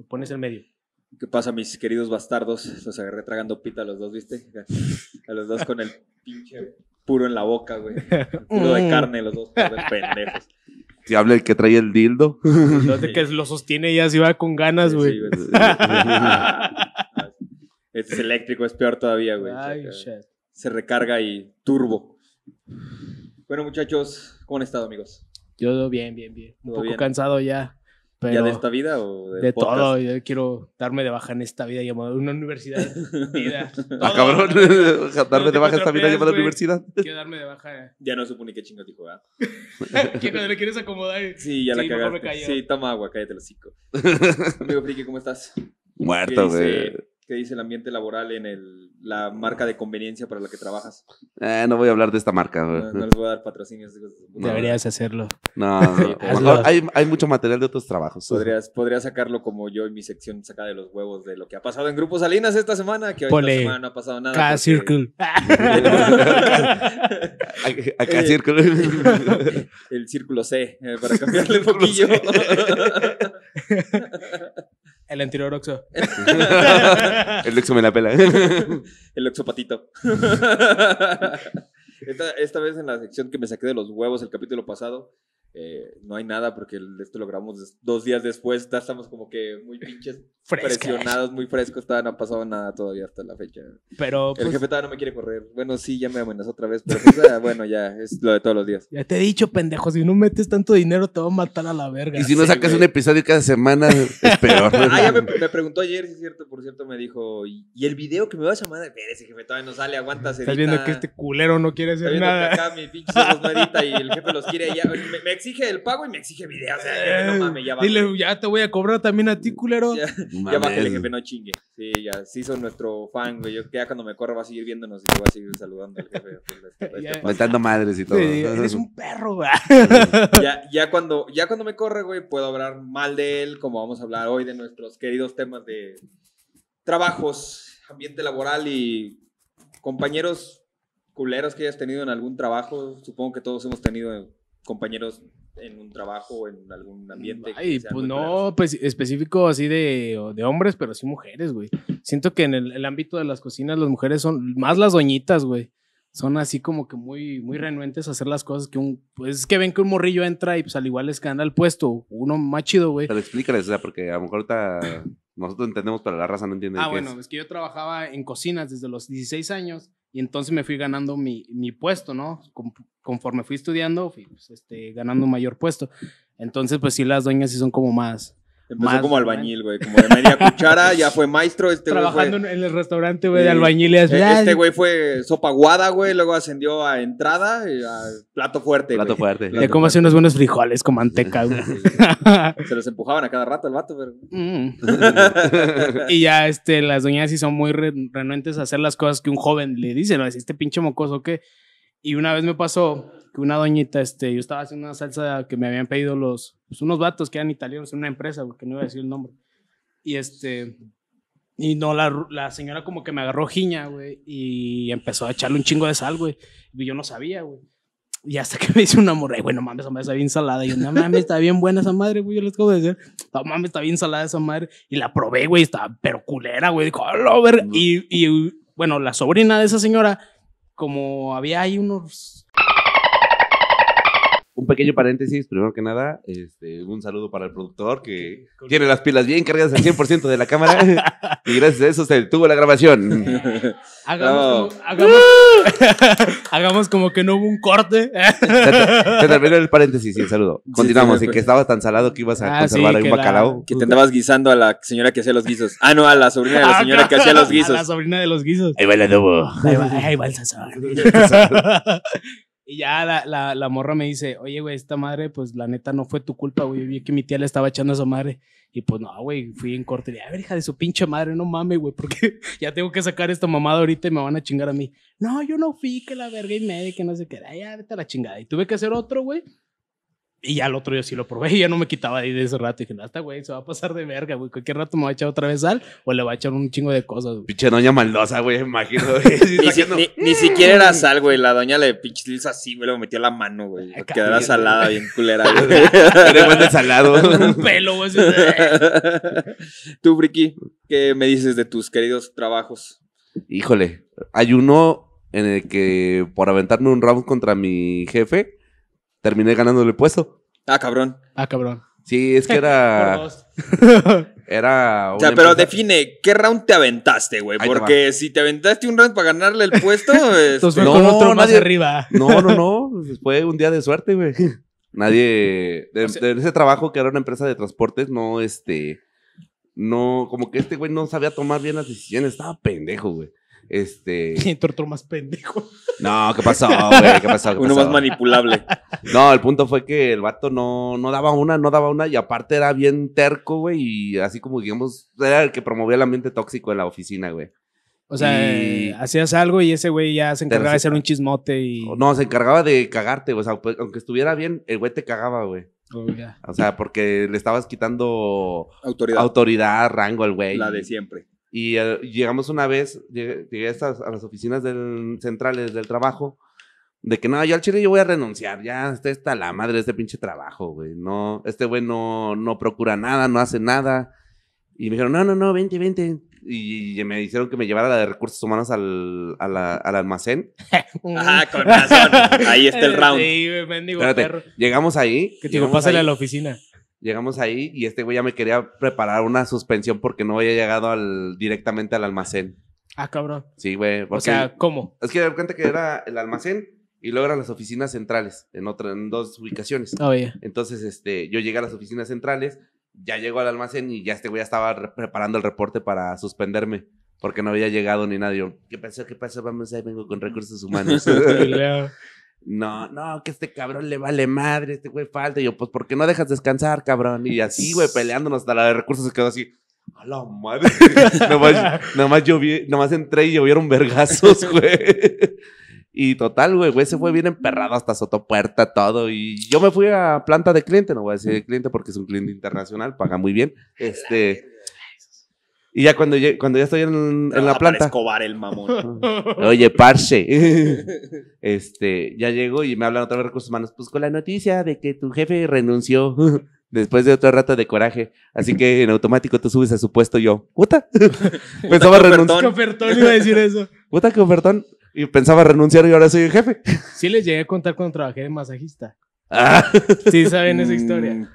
lo pones en medio. ¿Qué pasa, mis queridos bastardos? Los agarré tragando pita a los dos, ¿viste? A los dos con el pinche puro en la boca, güey. Puro de Mm. carne, los dos pendejos. Si habla el que trae el dildo. Los de que lo sostiene ya se va con ganas, Sí, güey. güey. Este es eléctrico, es peor todavía, güey. Se recarga y turbo. Bueno, muchachos, ¿cómo han estado, amigos? Yo bien, bien, bien. Un poco bien. cansado ya. Pero ¿Ya de esta vida o de de todo. Yo quiero darme de baja en esta vida llamada una universidad. vida. Ah, cabrón. Darme de baja esta vida llamada universidad. Quiero darme de baja. Ya no supo ni qué chingo dijo, ¿verdad? ¿Qué cuando le quieres acomodar? Sí, ya Sí, la cagaste. Sí, toma agua, cállate el hocico. Amigo Friki, ¿cómo estás? Muerto, ¿Qué güey. Qué dice el ambiente laboral en el, la marca de conveniencia para la que trabajas? Eh, no voy a hablar de esta marca. No, no les voy a dar patrocinios. Deberías hacerlo. No, no. Sí, hay, hay mucho material de otros trabajos. Podrías, podría sacarlo como yo en mi sección sacada de los huevos de lo que ha pasado en Grupo Salinas esta semana, que hoy Ponle esta semana no ha pasado nada. Cada porque- circle. Acá- Eh, círculo. El círculo C, eh, para cambiarle un poquillo. El anterior Oxo. El Lexo me la pela. El oxopatito. esta, esta vez en la sección que me saqué de los huevos el capítulo pasado, eh, no hay nada porque esto lo grabamos dos días después. Ya estamos como que muy pinches Fresca. presionados, muy frescos. Todavía no ha pasado nada todavía hasta la fecha. Pero El pues, jefe todavía no me quiere correr. Bueno, sí, ya me amenazó otra vez, pero pues, ah, bueno, ya, es lo de todos los días. ya te he dicho, pendejo, si no metes tanto dinero te va a matar a la verga. Y si no Sí, sacas güey. un episodio cada semana, es peor. Ah, ya me, me preguntó ayer, si es cierto, por cierto, me dijo, ¿y, y el video que me vas a mandar? Espérese, jefe, todavía no sale, aguanta, Estás edita". viendo que este culero no quiere hacer que nada. acá mi pinche ojos no edita y el jefe los quiere ya. Me, me exige el pago y me exige video. O sea, jefe, no mames, ya va. Dile, ya te voy a cobrar también a ti, culero. Ya, No ya bájale, jefe, no chingue. Sí, ya, sí son nuestro fan, güey. Yo que ya cuando me corra va a seguir viéndonos y yo voy a seguir saludando al jefe. pues, este- este. Mentando madres y todo. Sí, eres un perro, güey. ya, ya, cuando, ya cuando me corre, güey, puedo hablar mal de él, como vamos a hablar hoy de nuestros queridos temas de trabajos, ambiente laboral y compañeros culeros que hayas tenido en algún trabajo. Supongo que todos hemos tenido compañeros en un trabajo o en algún ambiente. Ay, pues no, pues específico así de, de hombres, pero sí mujeres, güey. Siento que en el, el ámbito de las cocinas las mujeres son más las doñitas, güey. Son así como que muy, muy renuentes a hacer las cosas que un... Pues es que ven que un morrillo entra y pues al igual les gana el puesto. Uno más chido, güey. Pero explícales, o sea, porque a lo mejor ahorita nosotros entendemos, pero la raza no entiende Ah, qué bueno, es. es que yo trabajaba en cocinas desde los 16 años y entonces me fui ganando mi, mi puesto, ¿no? Con- conforme fui estudiando, fui pues, este, ganando un mayor puesto. Entonces, pues sí, las doñas sí son como más... Empezó Más, como albañil, güey, como de media cuchara, ya fue maestro, este güey trabajando fue... en el restaurante, güey, de albañiles. Este güey fue sopa guada, güey, luego ascendió a entrada y a plato fuerte, Plato güey. fuerte. De cómo hacer unos buenos frijoles con manteca, güey. Se los empujaban a cada rato el vato, pero... Mm. y ya, este, las doñas sí son muy re- renuentes a hacer las cosas que un joven le dice, ¿no? Es este pinche mocoso que... Y una vez me pasó que una doñita, este, yo estaba haciendo una salsa que me habían pedido los, pues, unos vatos que eran italianos en una empresa, güey, que no iba a decir el nombre. Y este, y no, la, la señora como que me agarró jiña, güey, y empezó a echarle un chingo de sal, güey. Y yo no sabía, güey. Y hasta que me dice una morra, "Ay, güey, no mames, esa madre está bien salada. Y yo, no mames, está bien buena esa madre, güey. Yo les acabo de decir, no mames, está bien salada esa madre. Y la probé, güey, estaba pero culera, güey. Dijo, "A la verga". Y, y, bueno, la sobrina de esa señora, como había ahí unos. Un pequeño paréntesis, primero que nada, este, un saludo para el productor que tiene las pilas bien cargadas al 100% de la cámara y gracias a eso se detuvo la grabación. Hagamos, como, hagamos, hagamos como que no hubo un corte. Se terminó el paréntesis y el saludo. Continuamos, sí, y que estaba tan salado que ibas a Ah, sí, conservar ahí un la- bacalao. Que te andabas guisando a la señora que hacía los guisos. Ah, no, a la sobrina de la señora que hacía los A la guisos. sobrina de los guisos. Ahí va el adobo. Ahí va, ahí va el sazón. Y ya la, la, morra me dice, oye, güey, esta madre, pues la neta no fue tu culpa, güey. Vi que mi tía le estaba echando a esa madre. Y pues no, güey, fui en corte. Y, a ver, hija de su pinche madre, no mames, güey, porque ya tengo que sacar esta mamada ahorita y me van a chingar a mí. No, yo no fui, que la verga y media, que no sé qué. Ya, vete a la chingada. Y tuve que hacer otro, güey. Y ya el otro yo sí lo probé y ya no me quitaba de ahí de ese rato. Y dije, no, esta güey se va a pasar de verga, güey. Cualquier rato me va a echar otra vez sal o le va a echar un chingo de cosas, güey. Pinche doña maldosa, güey, me imagino. güey. Ni, si- sacando- ni- ni siquiera era sal, güey. La doña le hizo así, güey. Le metió la mano, güey. Ay, Quedara salada, bien culera, güey. Igual de salado. un pelo, güey. Tú, Friki, ¿qué me dices de tus queridos trabajos? Híjole, hay uno en el que por aventarme un round contra mi jefe, terminé ganándole el puesto. Ah, cabrón. Ah, cabrón. Sí, es que era. era O sea, pero empresa- define, ¿qué round te aventaste, güey? Porque si te aventaste un round para ganarle el puesto, este, Entonces fue No, con otro más arriba. No, no, no. Fue un día de suerte, güey. Nadie. De, O sea- de ese trabajo que era una empresa de transportes, no, este. No, como que este güey no sabía tomar bien las decisiones. Estaba pendejo, güey. Este. Otro más pendejo. No, ¿qué pasó, güey? ¿Qué pasó? ¿Qué uno pasó? más manipulable. No, el punto fue que el vato no, no daba una, no daba una, y aparte era bien terco, güey, y así como, digamos, era el que promovía el ambiente tóxico en la oficina, güey. O sea, Y- eh, hacías algo y ese güey ya se encargaba de hacer un chismote y. No, se encargaba de cagarte, o sea, pues, aunque estuviera bien, el güey te cagaba, güey. Oh. O sea, porque le estabas quitando Autoridad. autoridad, rango al güey. la de siempre. Y eh, llegamos una vez, llegué, llegué a, estas- a las oficinas del, centrales del trabajo, de que no, yo al chile yo voy a renunciar, ya está, está la madre de este pinche trabajo, güey. No, este güey no, no procura nada, no hace nada. Y me dijeron, no, no, no, vente, vente. Y me hicieron que me llevara la de recursos humanos al, a la- al almacén. Ah, con razón. Ahí está el round. Sí, mendigo Espérate, perro. llegamos ahí. Que te digo, pásale ahí, a la oficina. Llegamos ahí y este güey ya me quería preparar una suspensión porque no había llegado al, directamente al almacén. Ah, cabrón. Sí, güey. O sea, ¿cómo? Es que de cuenta que era el almacén y luego eran las oficinas centrales en otra, en dos ubicaciones. Oye. Entonces, este, yo llegué a las oficinas centrales, ya llego al almacén y ya este güey ya estaba re- preparando el reporte para suspenderme. Porque no había llegado ni nadie. ¿qué pasó? ¿Qué pasó? Vamos ahí, vengo con recursos humanos. No, no, que este cabrón le vale madre, este güey falta. Y yo, pues, ¿por qué no dejas descansar, cabrón? Y así, güey, peleándonos hasta la de recursos se quedó así. A la madre. nomás, nomás lloví, nomás entré y llovieron vergazos, güey. Y total, güey, güey, se fue bien emperrado hasta sotopuerta, todo. Y yo me fui a planta de cliente, no voy a decir de cliente porque es un cliente internacional, paga muy bien. Este. Y ya cuando, cuando ya estoy en, en la planta. Escobar el mamón. Oye, parce. este, ya llego y me hablan otra vez recursos humanos. Pues con la noticia de que tu jefe renunció después de otro rato de coraje. Así que en automático tú subes a su puesto yo. ¿Puta? pensaba renunciar. ¿Qué ofertón iba a decir eso? Puta, que ofertón. Y pensaba renunciar y ahora soy el jefe. Sí les llegué a contar cuando trabajé de masajista. Ah, Sí saben esa historia.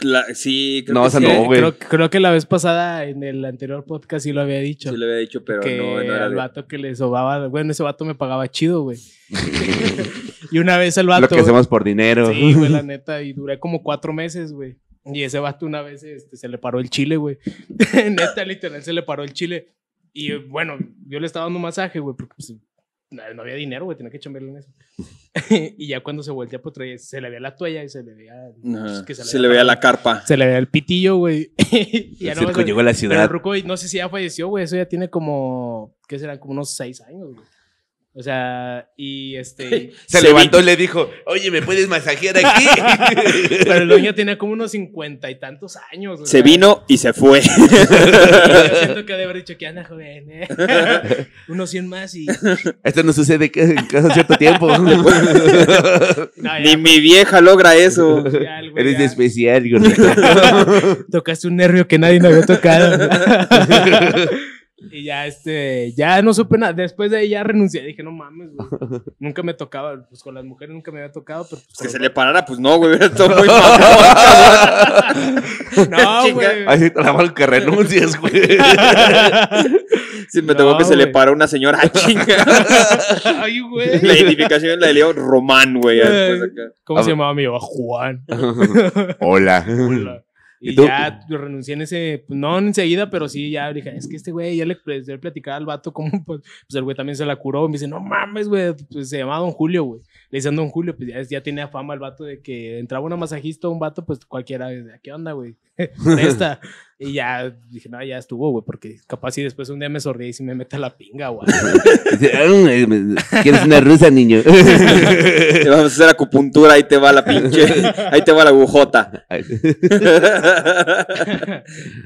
La- sí, creo No, que o sea, sí. no, güey. creo, creo que la vez pasada en el anterior podcast sí lo había dicho. Sí le había dicho, pero que no, no era al de- vato que le sobaba, bueno, ese vato me pagaba chido, güey. y una vez el vato. lo que hacemos por dinero. Sí, güey, la neta, y duré como cuatro meses, güey. Y ese vato una vez este, se le paró el chile, güey. neta, literal, se le paró el chile. Y eh, bueno, yo le estaba dando masaje, güey, porque pues, no, no había dinero, güey, tenía que chambearle en eso. y ya cuando se voltea, pues traía- se le veía la toalla y se le veía. Ajá. pues, que Se le veía la carpa. Se le veía el pitillo, güey. y ya El circo se- llegó a la Pero el ciudad. ruco, no sé si ya falleció, güey. Eso ya tiene como, ¿qué serán? Como unos seis años, güey. O sea, y este... Se, Se levantó vi- y le dijo, oye, ¿me puedes masajear aquí? Pero el dueño tenía como unos cincuenta y tantos años. Se sea, vino y se fue. Yo siento que ha de haber dicho que anda joven, ¿eh? Unos 100 más y. Esto no sucede ca- cada cierto tiempo. No, ya, Ni mi vieja logra eso. ya güey Eres ya especial. Tocaste un nervio que nadie me había tocado. Y ya, este, ya no supe nada. Después de ahí ya renuncié. Dije, no mames, güey. Nunca me tocaba, pues con las mujeres nunca me había tocado, pero. pues, Que se le parara, pues no, güey. Estado muy. No, güey. La mano que renuncias, güey. Sí, me tocó No, que se le paró una señora. ¡Ah, chinga! Ay, güey. La identificación la de Leo Román, güey. acá. ¿Cómo A se llamaba mi papá? Juan. Hola. Hola. Y, ¿Y ya renuncié en ese, pues, no enseguida, pero sí, ya dije, es que este güey, ya le, le platicaba al vato como, pues, pues, el güey también se la curó. Me dice, no mames, güey, pues se llamaba Don Julio, güey. Le dicen Don Julio, pues ya, ya tenía fama el vato de que entraba una masajista o un vato, pues cualquiera, ¿qué onda, güey? Esta. Y ya dije, no, ya estuvo, güey, porque capaz si después un día me sonríe y si me mete la pinga, güey. Dice, "Ay, me- ¿Quieres una rusa, niño? Te vamos a hacer acupuntura, ahí te va la pinche, ahí te va la agujota.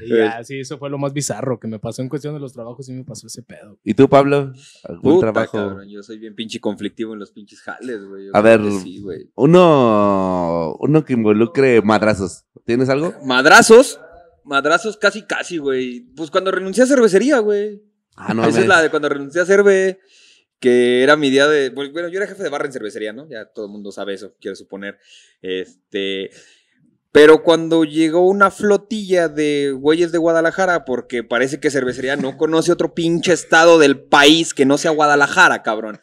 Y ya, sí, eso fue lo más bizarro que me pasó en cuestión de los trabajos y me pasó ese pedo. ¿Y tú, Pablo? ¿Algún Puta, trabajo? cabrón, yo soy bien pinche conflictivo en los pinches jales, güey. A ver. Sí. Uno, uno que involucre madrazos. ¿Tienes algo? Madrazos, madrazos casi, casi, güey. Pues cuando renuncié a cervecería, güey. Ah, no, Esa es la de cuando renuncié a Cerve, que era mi día de. Bueno, yo era jefe de barra en cervecería, ¿no? Ya todo el mundo sabe eso, quiero suponer. Este. Pero cuando llegó una flotilla de güeyes de Guadalajara, porque parece que cervecería no conoce otro pinche estado del país que no sea Guadalajara, cabrón.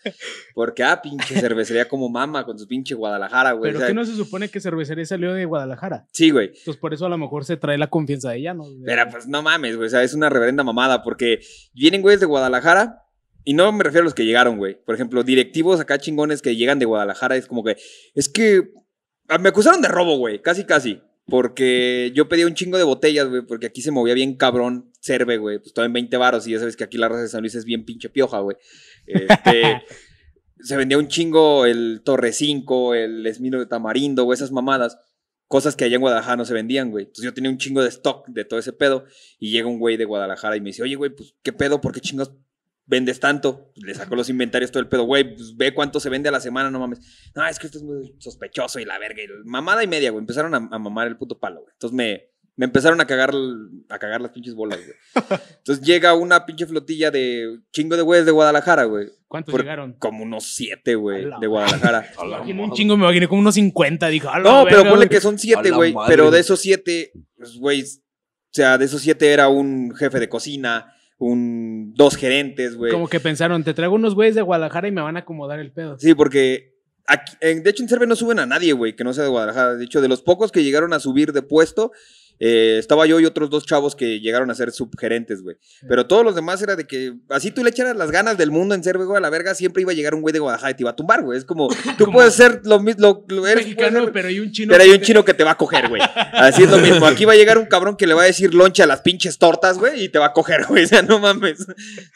Porque, ah, pinche cervecería como mama con su pinche Guadalajara, güey. Pero O sea, que no se supone que cervecería salió de Guadalajara. Sí, güey. Entonces por eso a lo mejor se trae la confianza de ella, ¿no? Pero pues no mames, güey. O sea, es una reverenda mamada porque vienen güeyes de Guadalajara y no me refiero a los que llegaron, güey. Por ejemplo, directivos acá chingones que llegan de Guadalajara es como que, es que me acusaron de robo, güey. Casi, casi. Porque yo pedí un chingo de botellas, güey, porque aquí se movía bien cabrón Cerve, güey. Pues estaba en 20 varos y ya sabes que aquí la raza de San Luis es bien pinche pioja, güey. Este, se vendía un chingo el Torre 5, el Esmino de Tamarindo, güey, esas mamadas. Cosas que allá en Guadalajara no se vendían, güey. Entonces yo tenía un chingo de stock de todo ese pedo. Y llega un güey de Guadalajara y me dice, oye, güey, pues, ¿qué pedo? ¿Por qué chingos vendes tanto? Le saco los inventarios todo el pedo, güey, pues ve cuánto se vende a la semana, no mames. No, es que esto es muy sospechoso y la verga. Y mamada y media, güey. Empezaron a, a mamar el puto palo, güey. Entonces me, me empezaron a cagar, a cagar las pinches bolas, güey. Entonces llega una pinche flotilla de chingo de güeyes de Guadalajara, güey. ¿Cuántos Por- llegaron? Como unos siete, güey, de Guadalajara. Un chingo, me imaginé como unos 50. Dije, "A la No, pero verga, ponle güey". que son siete, güey. Pero de esos siete, pues, güey, o sea, de esos siete era un jefe de cocina, un dos gerentes, güey. Como que pensaron, te traigo unos güeyes de Guadalajara y me van a acomodar el pedo. Sí, porque aquí- en- de hecho en Cerve no suben a nadie, güey, que no sea de Guadalajara. De hecho, de los pocos que llegaron a subir de puesto, eh, estaba yo y otros dos chavos que llegaron a ser subgerentes, güey. Pero todos los demás era de que así tú le echaras las ganas del mundo en Cerve, güey, a la verga, siempre iba a llegar un güey de Guadalajara y te iba a tumbar, güey. Es como, tú Como- puedes ser lo mismo, lo, eres, Mexicano, ser- pero hay un chino. pero hay un que- chino que te va a coger, güey. Así es lo mismo. Aquí va a llegar un cabrón que le va a decir loncha a las pinches tortas, güey, y te va a coger, güey. O sea, no mames. O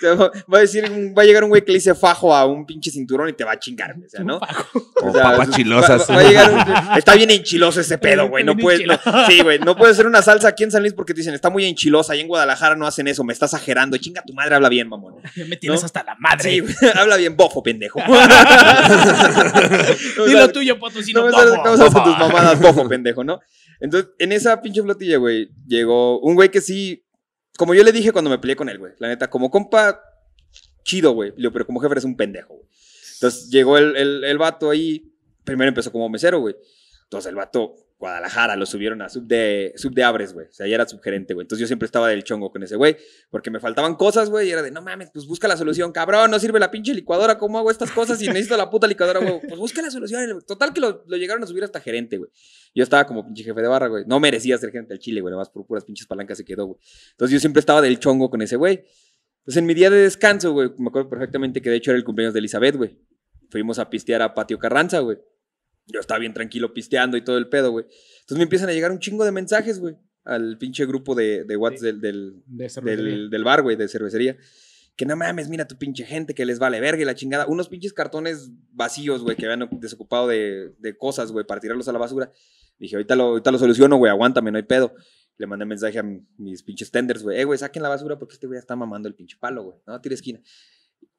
sea, va a decir, va a llegar un güey que le dice fajo a un pinche cinturón y te va a chingar, güey. O sea, ¿no? O O sea, papas va- chilosas. Va, va a llegar un- está bien enchiloso ese pedo, güey. No puedes, no- sí, güey. No puedes hacer una salsa aquí en San Luis porque te dicen, está muy enchilosa. Ahí en Guadalajara no hacen eso. Me estás exagerando. Chinga tu madre, habla bien, mamón. Me tienes ¿no? hasta la madre. Sí. Habla bien, bofo, pendejo. Dilo tuyo, potosino. no me cómo se hacen tus mamadas, bofo, pendejo, ¿no? Entonces, en esa pinche flotilla, güey, llegó un güey que sí, como yo le dije cuando me peleé con él, güey, la neta, como compa, chido, güey, pero como jefe eres un pendejo, güey. Entonces, llegó el, el, el vato ahí, primero empezó como mesero, güey. Entonces, el vato, Guadalajara, lo subieron a sub de, sub de Abres, güey. O sea, ya era subgerente, güey. Entonces, yo siempre estaba del chongo con ese güey, porque me faltaban cosas, güey, y era de, no mames, pues busca la solución, cabrón, no sirve la pinche licuadora, ¿cómo hago estas cosas y necesito la puta licuadora, güey? Pues busca la solución. Total que lo, lo llegaron a subir hasta gerente, güey. Yo estaba como pinche jefe de barra, güey. No merecía ser gerente del Chile, güey. Nada más por puras pinches palancas se quedó, güey. Entonces yo siempre estaba del chongo con ese güey. Entonces en mi día de descanso, güey, me acuerdo perfectamente que de hecho era el cumpleaños de Elizabeth, güey. Fuimos a pistear a Patio Carranza, güey. Yo estaba bien tranquilo pisteando y todo el pedo, güey. Entonces me empiezan a llegar un chingo de mensajes, güey. Al pinche grupo de, de WhatsApp del, del, De del, del bar, güey, de cervecería. Que no mames, mira tu pinche gente que les vale verga y la chingada. Unos pinches cartones vacíos, güey, que habían desocupado de, de cosas, güey, para tirarlos a la basura. Dije, ahorita lo, ahorita lo soluciono, güey, aguántame, no hay pedo. Le mandé mensaje a mi- mis pinches tenders, güey. Eh, güey, saquen la basura porque este güey ya está mamando el pinche palo, güey. No, tira esquina.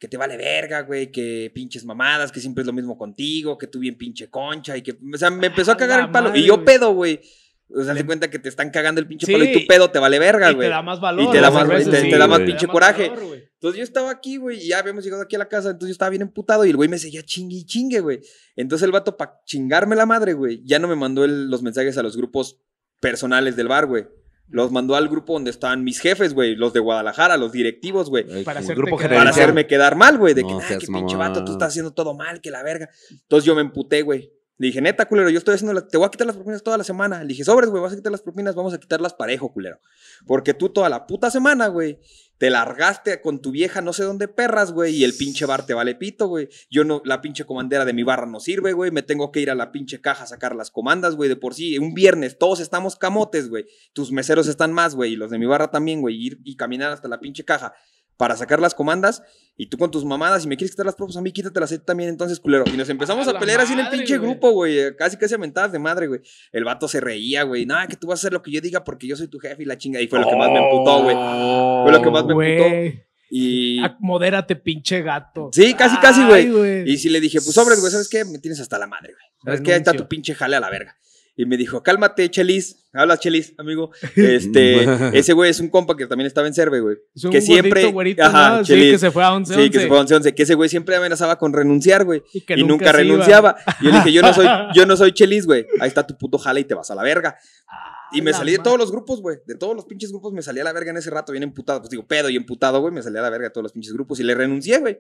Que te vale verga, güey, que pinches mamadas, que siempre es lo mismo contigo, que tú bien pinche concha y que... O sea, me empezó a A cagar el palo. madre, y yo güey. pedo, güey. O sea, se cuenta que te están cagando el pinche Sí. palo y tu pedo te vale verga, Y güey. te da más valor. Y te da más- cerveza, te- sí, te da más pinche da coraje. valor. Entonces yo estaba aquí, güey, y ya habíamos llegado aquí a la casa, entonces yo estaba bien emputado y el güey me seguía chingue y chingue, güey. Entonces el vato, para chingarme la madre, güey, ya no me mandó el- los mensajes a los grupos personales del bar, güey. Los mandó al grupo donde estaban mis jefes, güey, los de Guadalajara, los directivos, güey. Para Para hacerme quedar mal, güey, de que, No ah, que pinche vato, tú estás haciendo todo mal, que la verga. Entonces yo me emputé, güey. Le dije, neta, culero, yo estoy haciendo, la- te voy a quitar las propinas toda la semana. Le dije, sobres, güey, vas a quitar las propinas, vamos a quitarlas parejo, culero. Porque tú toda la puta semana, güey, te largaste con tu vieja no sé dónde perras, güey, y el pinche bar te vale pito, güey. Yo no, la pinche comandera de mi barra no sirve, güey. Me tengo que ir a la pinche caja a sacar las comandas, güey, de por sí. Un viernes, todos estamos camotes, güey. Tus meseros están más, güey, y los de mi barra también, güey. Ir y caminar hasta la pinche caja para sacar las comandas. Y tú con tus mamadas, y me quieres quitar las propias a mí, quítatelas a ti también, entonces, culero. Y nos empezamos A pelear así en el pinche güey. grupo, güey. Casi, casi a mentadas de madre, güey. El vato se reía, güey. Nada, que tú vas a hacer lo que yo diga porque yo soy tu jefe y la chinga. Y fue lo que más me emputó, güey. Fue lo que más me emputó. Y. Ah, Modérate, pinche gato. Sí, casi, casi, güey. Y sí le dije, pues sobres, güey, ¿sabes qué? Me tienes hasta la madre, güey. ¿Sabes qué? Ahí está tu pinche jale a la verga. Y me dijo, cálmate, Chelis. Habla, Chelis, amigo. Este, ese güey es un compa que también estaba en Cerve, güey. Es un que siempre- gordito, güerito, Ajá, ¿no? Sí, que se fue a 11 Sí, que se fue a 11 Que ese güey siempre amenazaba con renunciar, güey. Y, que Y nunca, renunciaba. Y yo le dije, yo no soy, yo no soy Chelis, güey. Ahí está tu puto jale y te vas a la verga. Y me la salí de todos los grupos, güey. De todos los pinches grupos me salí a la verga en ese rato, bien emputado. Pues digo, pedo y emputado, güey. Me salí a la verga de todos los pinches grupos y le renuncié, güey.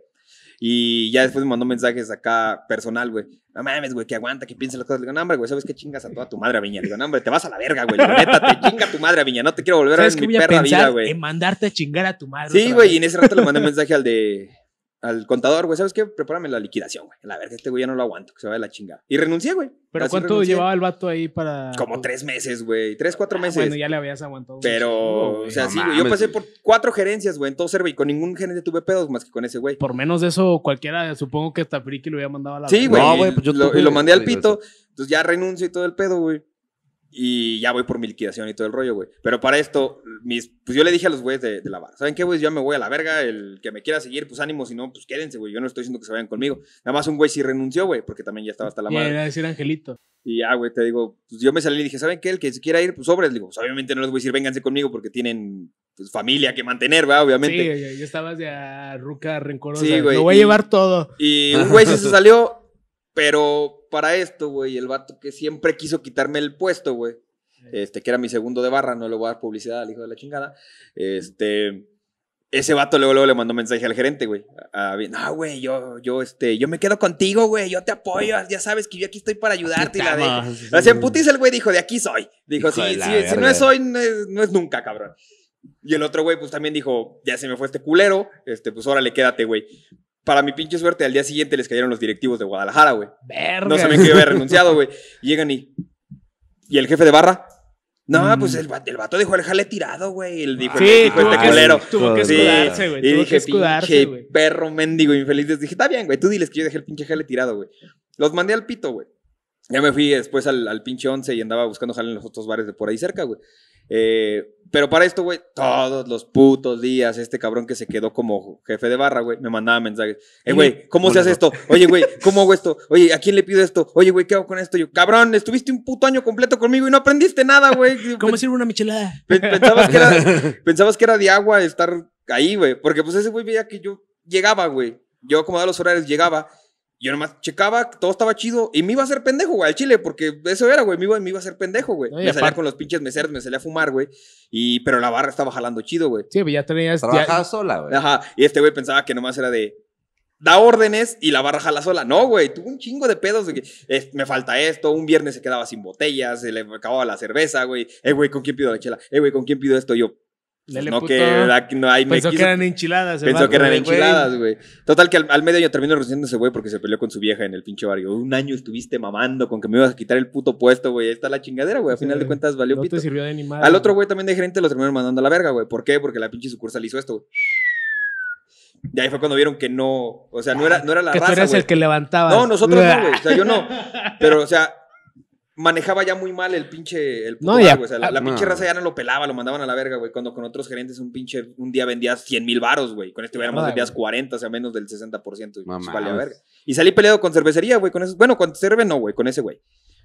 Y ya después me mandó mensajes acá personal, güey. No mames, güey, que aguanta, que piensa las cosas. Le digo, no, hombre, güey, ¿sabes qué chingas a toda tu madre, Viña? Le digo, no, hombre, te vas a la verga, güey. Neta, te chinga tu madre, Viña. No te quiero volver a ver ¿Sabes en mi voy a perra vida, güey. En mandarte a chingar a tu madre. Sí, güey, y en ese rato le mandé mensaje al de. Al contador, güey, ¿sabes qué? Prepárame la liquidación, güey. La verga, este güey ya no lo aguanto, que se vaya la chingada. Y renuncié, güey. Pero Así ¿cuánto renuncié. llevaba el vato ahí para...? Como tres meses, güey. Tres, cuatro Ah, meses. Bueno, ya le habías aguantado. chingo, Pero, o sea, No sí, güey. Yo pasé por cuatro gerencias, güey, en todo Cerve y con ningún gerente tuve pedos más que con ese güey. Por menos de eso, cualquiera, supongo que hasta Friki lo había mandado a la Sí, güey. No, y güey, pues yo lo, tuve- y lo mandé al pito. Entonces ya renuncio y todo el pedo, güey. Y ya voy por mi liquidación y todo el rollo, güey. Pero para esto, mis, pues yo le dije a los güeyes de, de la barra, ¿saben qué, güey? Yo me voy a la verga. El que me quiera seguir, pues ánimo. Si no, pues quédense, güey. Yo no estoy diciendo que se vayan conmigo. Nada más un güey sí renunció, güey, porque también ya estaba hasta la madre. era decir Angelito. Y ya, güey, te digo, pues yo me salí y dije, ¿saben qué? El que se quiera ir, pues sobres. Digo, pues, obviamente no les voy a decir, vénganse conmigo porque tienen pues, familia que mantener, ¿verdad? Obviamente. Sí, ya, estabas ya ruca, rencorosa. Sí, güey, Lo voy a llevar todo. Y un güey sí se salió, pero para esto, güey, el vato que siempre quiso quitarme el puesto, güey, este, que era mi segundo de barra, no le voy a dar publicidad al hijo de la chingada, este, ese vato luego, luego le mandó mensaje al gerente, güey, no, güey, yo, yo, este, yo me quedo contigo, güey, yo te apoyo, ya sabes que yo aquí estoy para ayudarte y la de... La se putiza el güey, dijo, de aquí soy. Dijo, sí, sí, si no es hoy, no es, no es nunca, cabrón. Y el otro güey, pues también dijo, ya se me fue este culero, este, pues órale, quédate, güey. Para mi pinche suerte, al día siguiente les cayeron los directivos de Guadalajara, güey. No sabían que yo había renunciado, güey. Llegan y. ¿Y el jefe de barra? No, Mm. pues el, el vato dejó el jale tirado, güey. El dijo, Sí, el, dijo tuvo este culero. tuvo que Sí, escudarse, güey. Y Tuvo que escudarse, pinche perro mendigo infeliz. Les dije, está bien, güey, tú diles que yo dejé el pinche jale tirado, güey. Los mandé al pito, güey. Ya me fui después al, al pinche 11 y andaba buscando jale en los otros bares de por ahí cerca, güey. Eh, pero para esto, güey, todos los putos días, este cabrón que se quedó como jefe de barra, güey, me mandaba mensajes. Eh, güey, ¿cómo se hace esto? Oye, güey, ¿cómo hago esto? Oye, ¿a quién le pido esto? Oye, güey, ¿qué hago con esto? Yo, cabrón, estuviste un puto año completo conmigo y no aprendiste nada, güey. ¿Cómo sirve una michelada? Pen- Pensabas que, era, pensabas que era de agua estar ahí, güey. Porque pues ese güey veía que yo llegaba, güey. Yo acomodaba los horarios, llegaba. Yo nomás checaba, todo estaba chido. Y me iba a hacer pendejo, güey, al chile. Porque eso era, güey. Me iba, me iba a hacer pendejo, güey. No, me salía con los pinches meseros, me salía a fumar, güey. Y, pero la barra estaba jalando chido, güey. Sí, pues ya tenías. ya- Trabajaba sola, güey. Ajá. Y este güey pensaba que nomás era de. Da órdenes y la barra jala sola. No, güey. Tuvo un chingo de pedos de que eh, me falta esto. Un viernes se quedaba sin botellas. Se le acababa la cerveza, güey. Eh, güey, ¿con quién pido la chela? Eh, güey, ¿con quién pido esto? Yo. No, puto. que no hay. me Pensó que eran enchiladas. Pensó que eran enchiladas, güey. Total, que al, al medio año terminó renunciando ese güey porque se peleó con su vieja en el pinche barrio. Un año estuviste mamando con que me ibas a quitar el puto puesto, güey. Ahí está la chingadera, güey. A Sí. final de cuentas valió No pito. te sirvió de ni madre. Al otro güey también de gerente lo terminaron mandando a la verga, güey. ¿Por qué? Porque la pinche sucursal hizo esto, güey. Y ahí fue cuando vieron que no. O sea, no era, no era la Que tú raza, güey. el que levantaba. No, nosotros no, güey. O sea, yo no. Pero, o sea, manejaba ya muy mal el pinche. El puto No, bar, ya- güey. O sea, la, la pinche raza ya no lo pelaba, lo mandaban a la verga, güey. Cuando con otros gerentes un pinche. Un día vendías 100 mil varos, güey. Con este güey más vendías güey. 40, o sea, menos del 60%. Y pues, valía mames. verga. Y salí peleado con cervecería, güey. Con eso. Bueno, con cerve no, güey. Con ese güey.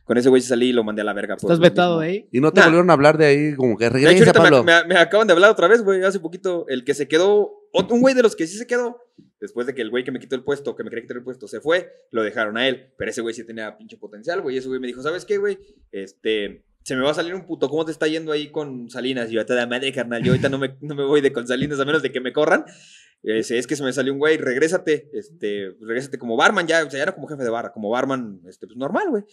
Con ese güey salí y lo mandé a la verga. por Estás vetado de ahí. Y no te Nah. volvieron a hablar de ahí, como que De hecho, regresa, Pablo. me, me- me acaban de hablar otra vez, güey, hace poquito. El que se quedó, un güey de los que sí se quedó, después de que el güey que me quitó el puesto, que me quería quitar el puesto, se fue, lo dejaron a él. Pero ese güey sí tenía pinche potencial, güey. Y ese güey me dijo, ¿sabes qué, güey? Este, se me va a salir un puto, ¿cómo te está yendo ahí con Salinas? Y yo, a toda madre, carnal, yo ahorita no me, no me voy de con Salinas a menos de que me corran. Ese, es que se me salió un güey, regrésate, este, regrésate como barman ya, o sea, ya no como jefe de barra, como barman, este, pues normal, güey.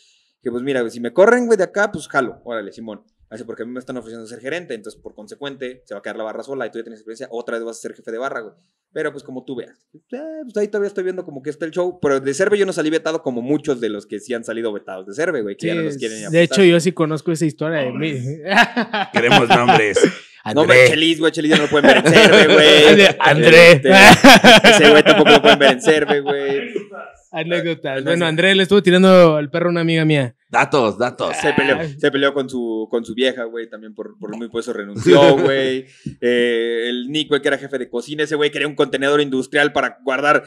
Que pues mira, güey, si me corren, güey, de acá, pues jalo, órale, Simón. Así porque a mí me están ofreciendo ser gerente, entonces por consecuente se va a quedar la barra sola y tú ya tienes experiencia, otra vez vas a ser jefe de barra, güey. Pero pues como tú veas. Eh, pues ahí todavía estoy viendo como que está el show, pero de Cerve yo no salí vetado como muchos de los que sí han salido vetados de Cerve, güey, que Sí, ya no los quieren de hecho, yo sí conozco esa historia de mí. Queremos nombres. No, hombre, Chelis, güey, Chelis ya no lo pueden ver en Cerve, güey. André. Este, ese güey tampoco lo pueden ver en Cerve, güey. Anécdotas. Bueno, André le estuvo tirando al perro a una amiga mía. Datos, datos. Se peleó, se peleó con su, con su vieja, güey, también por, por muy puesto renunció, güey. Eh, el Nick, güey, que era jefe de cocina, ese güey quería un contenedor industrial para guardar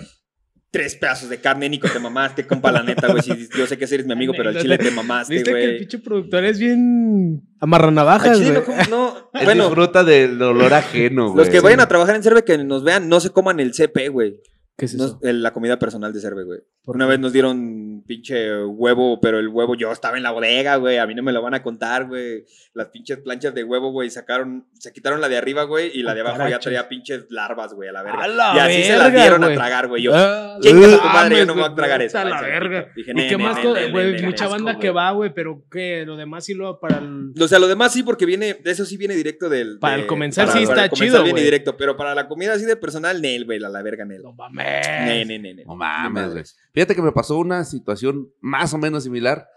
tres pedazos de carne. Nico, te mamaste, compa, la neta, güey. yo sé que eres mi amigo, pero al chile te mamaste, Viste que el güey. pinche productor es bien amarranavajas, güey. no, ¿cómo no? Bueno, disfruta del olor ajeno, güey. los que vayan a trabajar en Cerve, que nos vean, no se coman el CP, güey. ¿Qué es eso? el- la comida personal de Cerve, güey. ¿Por Una qué? vez nos dieron pinche huevo, pero el huevo yo estaba en la bodega, güey. A mí no me lo van a contar, güey. Las pinches planchas de huevo, güey, sacaron, se quitaron la de arriba, güey, y la de abajo ya traía pinches larvas, güey, a la verga. A la y así se las dieron güey. a tragar, güey. Yo, Ah, tu madre, yo no me voy a tragar eso. A la verga. Dije, ¿Y "Ne, qué más? güey, mucha banda güey". que va, güey, pero ¿qué? Lo demás sí lo para el... O sea, lo demás sí, porque viene, de eso sí viene directo del. Para el comensal para- sí está chido, viene güey. directo, pero para la comida así de personal, Nel, güey, a la verga, Nel. No mames. No Ni mames, güey. Fíjate que me pasó una situación más o menos similar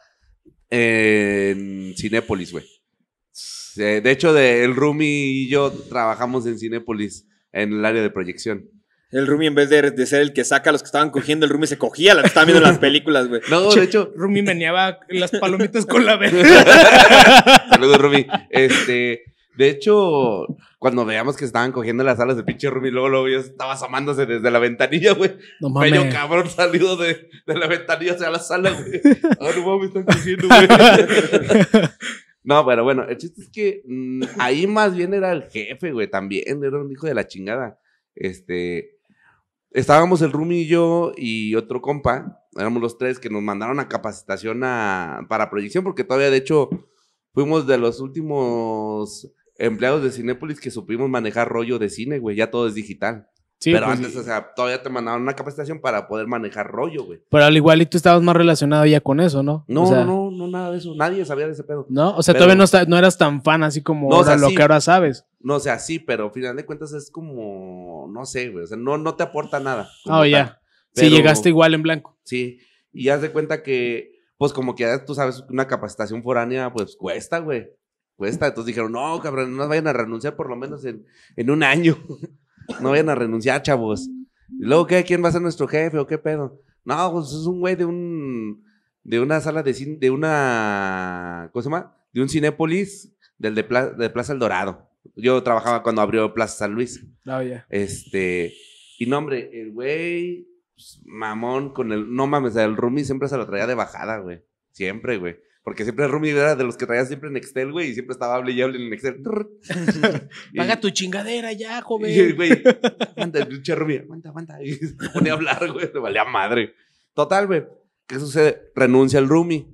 en Cinépolis, güey. De hecho, de, el Rumi y yo trabajamos en Cinépolis, en el área de proyección. El Rumi, en vez de, de ser el que saca a los que estaban cogiendo, el Rumi se cogía a los que estaban viendo las películas, güey. No, de hecho, Rumi meneaba las palomitas con la verga. saludos, Rumi. Este, de hecho, cuando veíamos que estaban cogiendo las alas de pinche Rumi, luego, luego ya estaba asomándose desde la ventanilla, güey. No Medio mames. cabrón salido de, de la ventanilla hacia la sala, güey. Ah, no mames, están cogiendo, güey. No, pero bueno, el chiste es que mm, ahí más bien era el jefe, güey, también, era un hijo de la chingada. Este, estábamos el Rumi y yo y otro compa, éramos los tres que nos mandaron a capacitación a, para proyección, porque todavía, de hecho, fuimos de los últimos empleados de Cinépolis que supimos manejar rollo de cine, güey, ya todo es digital. Sí, pero pues, antes, o sea, todavía te mandaron una capacitación para poder manejar rollo, güey. Pero al igual y tú estabas más relacionado ya con eso, ¿no? No, O sea, no, no, nada de eso, nadie sabía de ese pedo. ¿No? O sea, Pero- todavía no, está- no eras tan fan así como No, o sea, ahora, lo sí. que ahora sabes. No, o sea, sí, pero al final de cuentas es como, no sé, güey, o sea, no, no te aporta nada. Oh, ya. Si llegaste igual en blanco. Sí, y haz de cuenta que, pues como que ya tú sabes, una capacitación foránea, pues cuesta, güey, cuesta. Entonces dijeron, no, cabrón, no vayan a renunciar por lo menos en, en un año. no vayan a renunciar, chavos. Y luego, ¿qué? ¿Quién va a ser nuestro jefe o qué pedo? No, pues es un güey de un, de una sala de cine, de una, ¿cómo se llama? De un Cinépolis, del de, Pla- de Plaza El Dorado. Yo trabajaba cuando abrió Plaza San Luis. Oh, ya. Este, y no, hombre, el güey, pues, mamón, con el, no mames, el Rumi siempre se lo traía de bajada, güey. Siempre, güey. Porque siempre Rumi era de los que traía siempre en Excel, güey, y siempre estaba hable y hable en Excel. Paga tu chingadera ya, joven. güey, aguanta, pinche Rumi, aguanta, aguanta. Y se ponía a hablar, güey, le valía madre. Total, güey. ¿Qué sucede? Renuncia el Rumi.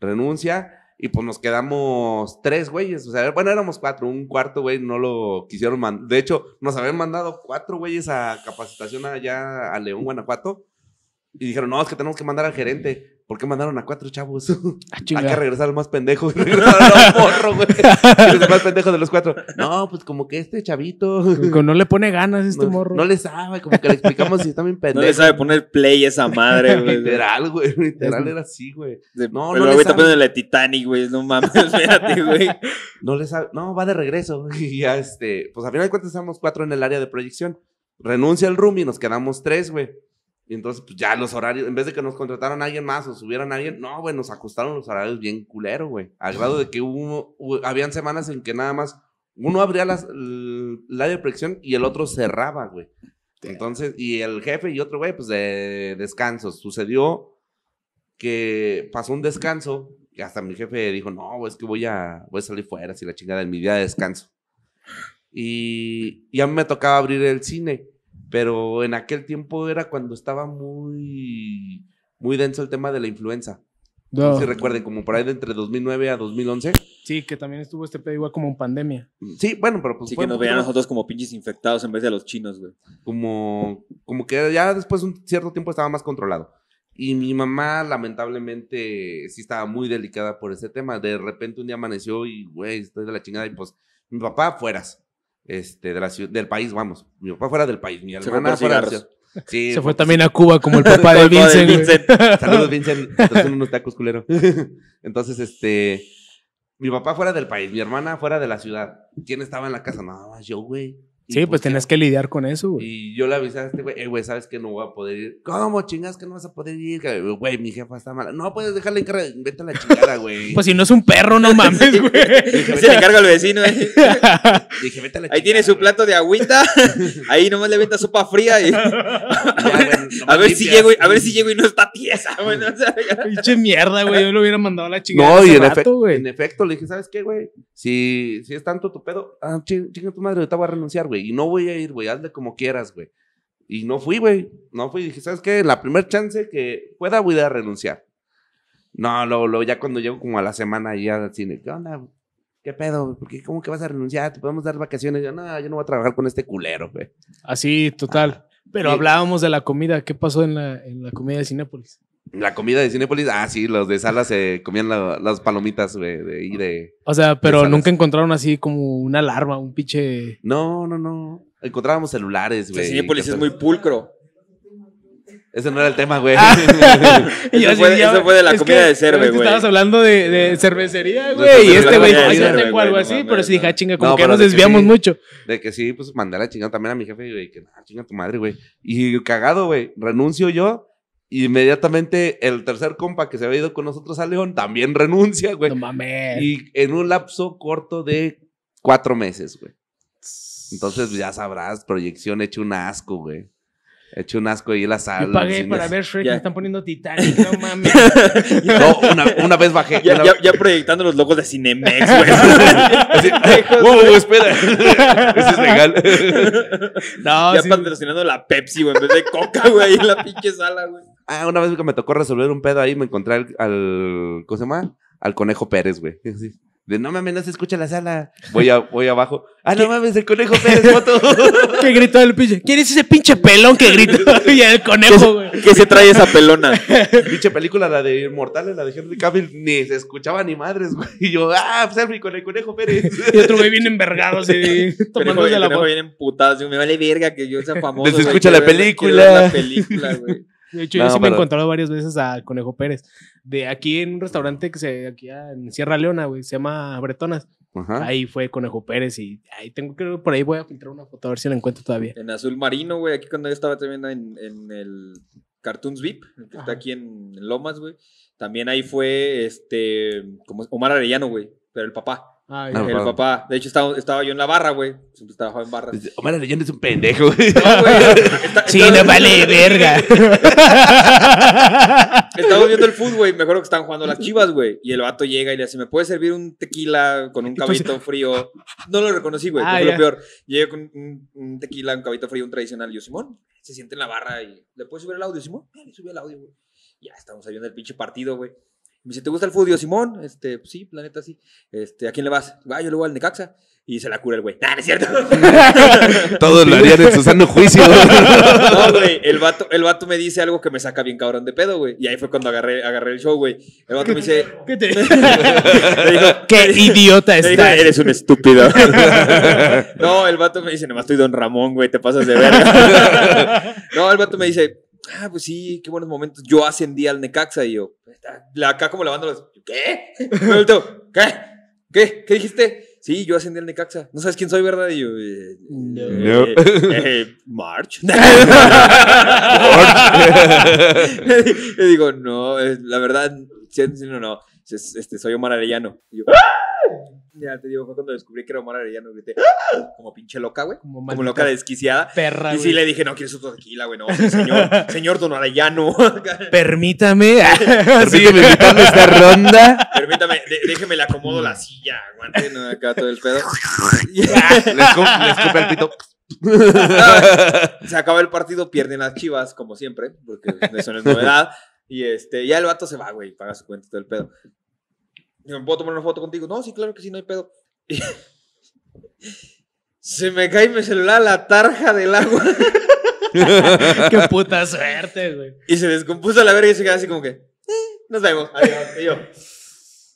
Renuncia. Y pues nos quedamos tres güeyes. O sea, bueno, éramos cuatro. Un cuarto, güey, no lo quisieron mandar. De hecho, nos habían mandado cuatro güeyes a capacitación allá a León, Guanajuato. Y dijeron, no, es que tenemos que mandar al gerente. ¿Por qué mandaron a cuatro chavos? Ah, Hay que regresar al más pendejo. Al morro, güey. ¿Quién es el más pendejo de los cuatro? No, pues como que este chavito. Como no le pone ganas este No, morro. no le sabe, como que le explicamos si está bien No pendejo. le sabe poner play esa madre, güey. Literal, güey. Literal era así, güey. De- No, pero no le ahorita poniendo la Titanic, güey. No mames, espérate, güey. No le sabe. No, va de regreso. Y ya, este. Pues a final de cuentas estamos cuatro en el área de proyección. Renuncia el room y nos quedamos tres, güey. Y entonces, pues ya los horarios, en vez de que nos contrataran a alguien más o subieran a alguien, no, güey, nos ajustaron los horarios bien culero, güey. Al grado de que hubo, hubo- habían semanas en que nada más uno abría las, el, el área de proyección y el otro cerraba, güey. Entonces, y el jefe y otro güey, pues de descansos. Sucedió que pasó un descanso y hasta mi jefe dijo, no, es que voy a, voy a salir fuera, si la chingada en mi día de descanso. Y, y a mí me tocaba abrir el cine, pero en aquel tiempo era cuando estaba muy, muy denso el tema de la influenza. No No. sé si recuerden, como por ahí de entre 2009 a 2011. Sí, que también estuvo este pedo igual como en pandemia. Sí, bueno, pero pues Así fue que nos veían a nosotros como pinches infectados en vez de a los chinos, güey. como, como que ya después de un cierto tiempo estaba más controlado. Y mi mamá, lamentablemente, sí estaba muy delicada por ese tema. De repente un día amaneció y, güey, estoy de la chingada. Y pues, mi papá fueras, este, de la ciudad, del país, vamos. Mi papá fuera del país, mi Se hermana por fuera de la cigarros. ciudad. Sí, Se fue también a Cuba como el papá de Vincent. Saludos, Vincent. Son unos tacos culero. Entonces, este. Mi papá fuera del país, mi hermana fuera de la ciudad. ¿Quién estaba en la casa? Nada más yo, güey. Sí, pues tenías que lidiar con eso, güey. Y yo le avisé a este güey, eh, güey, ¿sabes que no voy a poder ir? ¿Cómo chingas que no vas a poder ir? Güey, mi jefa está mala. No puedes dejarla en cara, vete a la chingada, güey. Pues si no es un perro, no mames, güey. Se le encarga al vecino, eh. Dije, vete a la Ahí tiene su plato de agüita. Ahí nomás le venta sopa fría y a ver si llego, y- a ver si llego y no está tiesa, güey. ¿no? O sea, ya- Pinche mierda, güey. Yo lo hubiera mandado a la chingada. No, y en, rato, efecto, güey. en efecto le dije, ¿sabes qué, güey? Si, si es tanto tu pedo, ah, ching- chinga tu madre, ahorita voy a renunciar, güey. Y no voy a ir, güey, hazle como quieras, güey. Y no fui, güey. No fui. Dije, ¿sabes qué? La primer chance que pueda, voy a renunciar. No, luego, luego ya cuando llego como a la semana ya al cine, ¿qué onda? ¿Qué pedo? ¿Por qué? ¿Cómo que vas a renunciar? ¿Te podemos dar vacaciones? Yo, no, yo no voy a trabajar con este culero, güey. Así, total. Pero Sí. hablábamos de la comida. ¿Qué pasó en la, en la comida de Cinépolis? La comida de Cinépolis, ah, sí, los de sala se comían la- las palomitas, güey, de ahí de... O sea, pero salas. nunca encontraron así como una alarma, un pinche. No, no, no. Encontrábamos celulares, güey. Cinépolis es muy pulcro. Ese no era el tema, güey. Y yo Eso así, fue- ya- eso fue de la comida de cerve, güey. Estabas hablando de, de cervecería, De güey. Y este güey, de "Ay, yo cerve, tengo algo no así, pero sí dije, no. ah, chinga, como No, que nos de que desviamos sí. mucho. De que sí, pues mandé a la chingada también a mi jefe, güey, que ah, chinga tu madre, güey. Y cagado, güey, renuncio yo. Inmediatamente el tercer compa que se había ido con nosotros a León también renuncia, güey. No mames. y en un lapso corto de cuatro meses, güey. Entonces, ya sabrás, proyección hecho un asco, güey. Hecho un asco ahí en la sala. Yo pagué para ver Shrek, Ya. me están poniendo Titanic, no mames. No, una, una vez bajé. Ya, una- ya, ya proyectando los logos de Cinemex, güey. así, "Wow, espera. Eso es legal. No, ya sí. patrocinando la Pepsi, güey, en vez de Coca, güey, en la pinche sala, güey. Ah, una vez que me tocó resolver un pedo ahí, me encontré al, al ¿cómo se llama? Al Conejo Pérez, güey. De no mames, no se escucha la sala. Voy, a, voy abajo. Ah, no mames, el Conejo Pérez, foto. Que gritó el pinche. ¿Quién es ese pinche pelón que gritó? y el conejo, güey. ¿Qué se trae esa pelona? Pinche película, la de Inmortales, la de Henry Cavill, ni se escuchaba ni madres, güey. Y yo, ah, selfie con el Conejo Pérez. Y otro güey bien envergado así, tomándose la foto. bien emputado, así, me vale verga que yo sea famoso. Güey, escucha la película. La película, güey. De hecho, No, yo sí me he encontrado varias veces a Conejo Pérez. De aquí en un restaurante que se, aquí en Sierra Leona, güey, se llama Bretonas. Ajá. Ahí fue Conejo Pérez y ahí tengo, creo que por ahí voy a filtrar una foto a ver si la encuentro todavía. En azul marino, güey, aquí cuando yo estaba también en, en el Cartoons VIP, el que está aquí en, en Lomas, güey. También ahí fue, este, como Omar Arellano, güey, pero el papá. Ay, el papá. papá. De hecho, estaba, estaba yo en la barra, güey. Siempre trabajaba en barra. Omar Arellano es un pendejo, güey. No, güey. está- Sí, estaba- no vale verga. Estábamos viendo el fútbol, güey. Me acuerdo que estaban jugando las chivas, güey. Y el vato llega y le dice: ¿Me puedes servir un tequila con un caballito frío? No lo reconocí, güey. Ah, fue lo peor. Llega con un, un tequila, un caballito frío, un tradicional. Y yo, Simón, se siente en la barra y ¿le puedes subir el audio, Simón? Le subí el audio, güey. Ya estamos ahí viendo el pinche partido, güey. Me dice, ¿te gusta el fútbol, Simón? Este, pues sí, la neta sí. Este, ¿a quién le vas? Ah, yo le voy al Necaxa. Y se la cura el güey. Nah, no es cierto. Todos lo harían en su sano juicio. No, güey, el vato, el vato me dice algo que me saca bien cabrón de pedo, güey. Y ahí fue cuando agarré, agarré el show, güey. El vato me dice, ¿Qué, te- me dijo, Qué idiota dijo, estás. eres un estúpido. no, el vato me dice, nomás estoy Don Ramón, güey, te pasas de verga. no, el vato me dice, ah, pues sí, qué buenos momentos. Yo ascendí al Necaxa y yo, la- acá como lavando ¿qué? ¿Qué? ¿Qué? ¿Qué dijiste? Sí, yo ascendí al Necaxa. ¿No sabes quién soy, verdad? Y yo, eh, No. eh, eh, March. Le digo, no, la verdad, no, no, es- este, soy Omar Arellano. Y yo, ya te digo, fue cuando descubrí que era Omar Arellano, grité, como pinche loca, güey, Como loca desquiciada. perra, Y sí güey. le dije, no, ¿quieres otro tequila, güey? No, señor, señor Don Arellano. Permítame. Permíteme invitarle esta ronda. Permítame, de- déjeme le acomodo la silla, aguante, no, acá todo el pedo. Les escupe el pito. Se acaba el partido, pierden las chivas, como siempre, porque eso no es novedad. Y este, ya el vato se va, güey, paga su cuenta todo el pedo. Y ¿Me puedo tomar una foto contigo? No, sí, claro que sí, no hay pedo. Y se me cae mi celular a la tarja del agua Qué puta suerte, güey. y se descompuso la verga y se queda así como que, "Eh, nos vemos. Adiós. Y yo,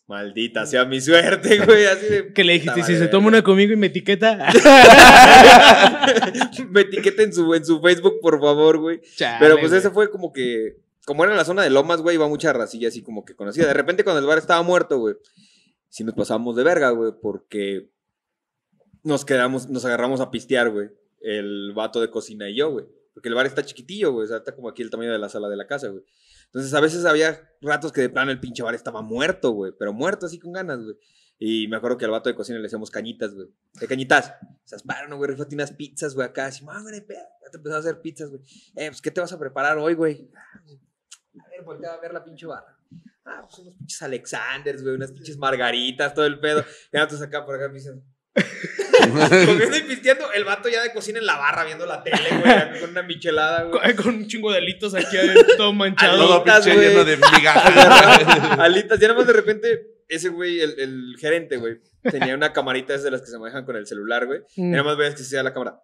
maldita sea mi suerte, güey, así de. Que le dijiste, si se toma una conmigo y me etiqueta. me etiqueta en su, en su Facebook, por favor, güey. Chale, Pero pues güey. ese fue como que. Como era en la zona de Lomas, güey, iba mucha racilla así como que conocida. De repente, cuando el bar estaba muerto, güey, sí nos pasamos de verga, güey, porque nos quedamos, nos agarramos a pistear, güey. El vato de cocina y yo, güey. Porque el bar está chiquitillo, güey. O sea, está como aquí el tamaño de la sala de la casa, güey. Entonces, a veces había ratos que de plano el pinche bar estaba muerto, güey. Pero muerto así con ganas, güey. Y me acuerdo que al vato de cocina le decíamos cañitas, güey. ¿Qué cañitas? Esas para, no, güey, rifate unas pizzas, güey, acá. Así, "Ah, güey, pedo". Ya te empezó a hacer pizzas, güey. Eh, pues, ¿qué te vas a preparar hoy, güey? "Ah, pues, A ver, voltea a ver la pinche barra. Ah, pues unos pinches Alexanders, güey, unas pinches margaritas, todo el pedo. Y nosotros acá por acá me dicen. Comiendo y pisteando, el vato ya de cocina en la barra viendo la tele, güey, con una michelada, güey. Con, un chingo de alitos aquí todo manchado. Todo Alitas, pinche güey. lleno de migajas. Alitas, ya nada más de repente, ese güey, el, el gerente, güey, tenía una camarita esas de las que se manejan con el celular, güey. Y Mm. nada más veías que se hacía la cámara.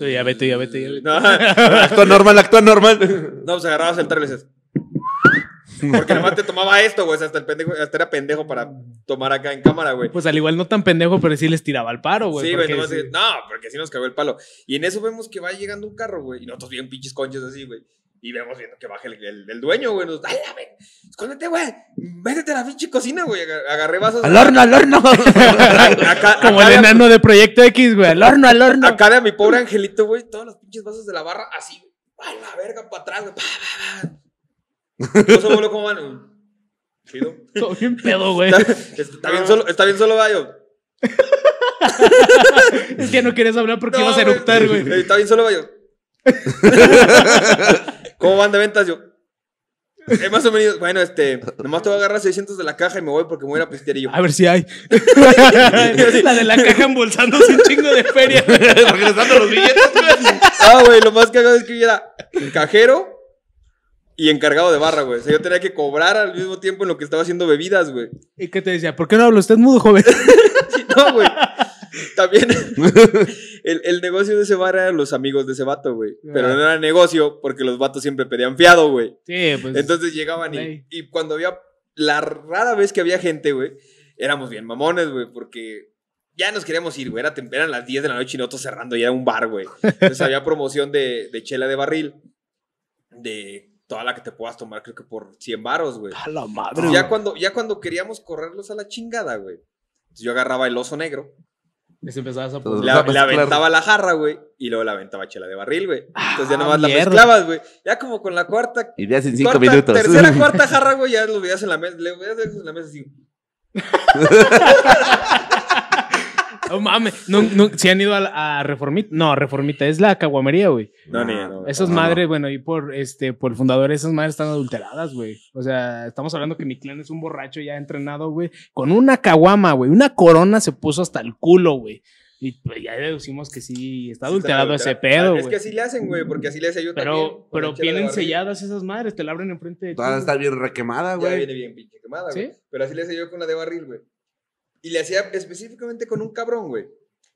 Ya vete, ya vete, ya vete. No, actúa normal, actúa normal. no, pues agarrabas el tarro y. Porque nada más te tomaba esto, güey. o sea, Hasta el pendejo, hasta era pendejo para tomar acá en cámara, güey. Pues al igual no tan pendejo, pero sí les tiraba al paro, güey. Sí, güey, nomás sí. no, porque así nos cagó el palo. Y en eso vemos que va llegando un carro, güey. Y nosotros bien pinches conchos así, güey. Y vemos viendo que baja el, el- el dueño, güey. Nos, ¡ay, la ve! Escóndete, güey. Métete a la pinche cocina, güey. Agar- Agarré vasos. Al horno, al horno. Acá, Como acá el a- enano de Proyecto X, güey. Al horno, al horno. Acá de a mi pobre angelito, güey. Todos los pinches vasos de la barra así, güey. ¡Ay, la verga! Para atrás, güey. Pa, pa, pa. No sé, güey, cómo van. Chido. Todo bien pedo, güey. Está, está bien solo, está bien solo, gallo. Es que no quieres hablar porque No, ibas a eructar, güey. Está bien solo, gallo. ¿Cómo van de ventas yo? Eh, más o menos, bueno, este, nomás te voy a agarrar 600 de la caja y me voy porque me voy a ir a pistear y yo. A ver si hay. la de la caja embolsándose un chingo de feria. Regresando los billetes. Ah, güey, lo más cagado es que yo era cajero y encargado de barra, güey. O sea, yo tenía que cobrar al mismo tiempo en lo que estaba haciendo bebidas, güey. ¿Y qué te decía? ¿Por qué no habla usted mudo, joven? No, güey. También el, el negocio de ese bar eran los amigos de ese vato, güey. Pero no era negocio porque los vatos siempre pedían fiado, güey. Sí, pues. Entonces llegaban y, cuando había, la rara vez que había gente, güey, éramos bien mamones, güey, porque ya nos queríamos ir, güey, era, eran las 10 de la noche y nosotros cerrando, y era un bar, güey. Entonces había promoción de, de chela de barril, de toda la que te puedas tomar, creo que por 100 varos, güey. A la madre. Ya, cuando, ya cuando queríamos correrlos a la chingada, güey, entonces yo agarraba el oso negro, Les empezabas a poner. le, Vamos a le mezclar. aventaba la jarra, güey, y luego le aventaba chela de barril, güey. Entonces ya Ah, nomás la mierda. mezclabas, güey. Ya como con la cuarta Y ya en cinco Cuarta- minutos. Tercera, cuarta jarra, güey, ya lo veías en la mesa. Le veías en la mesa así. No mames. No, no, si han ido a, a Reformita. No, Reformita. Es la caguamería, güey. No, ni no. Esas no, madres, bueno, y por este, por el fundador, esas madres están adulteradas, güey. O sea, estamos hablando que mi clan es un borracho ya entrenado, güey. Con una caguama, güey. Una corona se puso hasta el culo, güey. Y pues ya deducimos que sí, está adulterado Sí, ese pedo. Es güey. que así le hacen, güey, porque así le hacía yo también. Pero, con pero vienen selladas esas madres, te la abren enfrente de ti. Está bien requemada, Ya güey. viene bien pinche quemada, güey. ¿Sí? Pero así le hacía yo con la de barril, güey. Y le hacía específicamente con un cabrón, güey.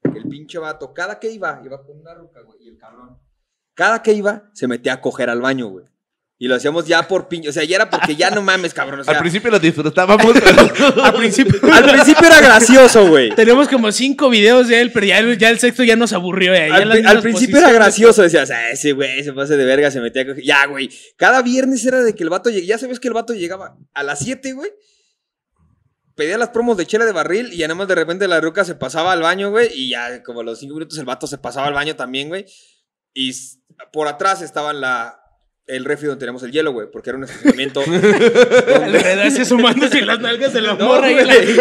Que el pinche vato, cada que iba, iba con una ruca, güey. Y el cabrón, cada que iba, se metía a coger al baño, güey. Y lo hacíamos ya por pinche. O sea, ya era porque ya no mames, cabrón. O sea, Al principio lo disfrutábamos, pero. Al principio. al principio era gracioso, güey. Tenemos como cinco videos de él, pero ya, ya el sexto ya nos aburrió. eh. Ya Al, las principio era gracioso, decías, ah, ese güey se pase de verga, se metía a coger. Ya, güey. Cada viernes era de que el vato llegaba. Ya sabes que el vato llegaba a las 7, güey. Pedía las promos de chela de barril y ya nada más de repente la ruca se pasaba al baño, güey. Y ya como a los 5 minutos el vato se pasaba al baño también, güey. Y por atrás estaba la, el refri donde teníamos el hielo, güey, porque era un estacionamiento. Alrededor así asomándose las nalgas de la No, morra. güey.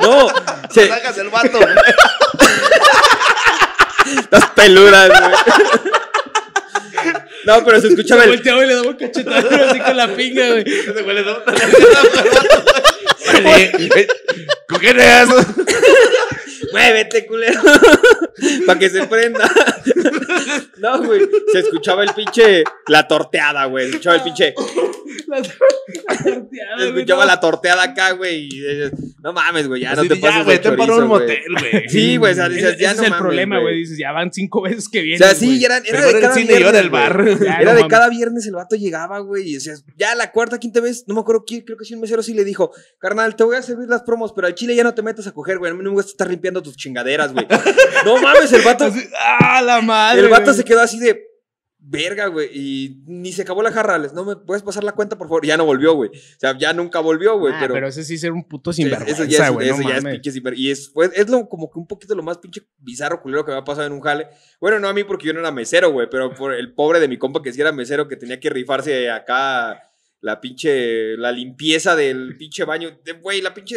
no, se, Sacas el vato. las peludas, güey. No, pero se escuchaba Se el. volteaba y le daba un cachetado así con la pinga, güey. Le da un- ¿Con es? muévete, culero. Para que se prenda. no, güey. Se escuchaba el pinche. La torteada, güey. Se escuchaba el pinche. La, la torteada, escuchaba la torteada acá, güey. y dices, No mames, güey. Ya no te pases güey, te paró un motel, güey. Sí, güey. O sea, dices, ya es el problema, güey. Dices, ya van cinco veces que O vienen. sea, sí, era, de cada viernes, bar. Era de cada viernes el vato llegaba, güey, y decías, ya la cuarta, quinta vez, no me acuerdo quién, creo que sí un mesero sí le dijo, carnal, te voy a servir las promos, pero al chile ya no te metas a coger, güey, a mí no me gusta estar limpiando tus chingaderas, güey. no mames, el vato, ¡Ah, la madre! el vato se quedó así de verga, güey, y ni se acabó la jarra, les, no me puedes pasar la cuenta, por favor, ya no volvió, güey. O sea, ya nunca volvió, güey, Ah, pero... pero, ese sí ser un puto sinvergüenza, eso ya es, güey. eso no ya es pinche sinver- Y es, es lo, como que un poquito lo más pinche bizarro, culero que me ha pasado en un jale. Bueno, no a mí porque yo no era mesero, güey, pero por el pobre de mi compa que sí era mesero, que tenía que rifarse acá la pinche, la limpieza del pinche baño. Güey, la pinche...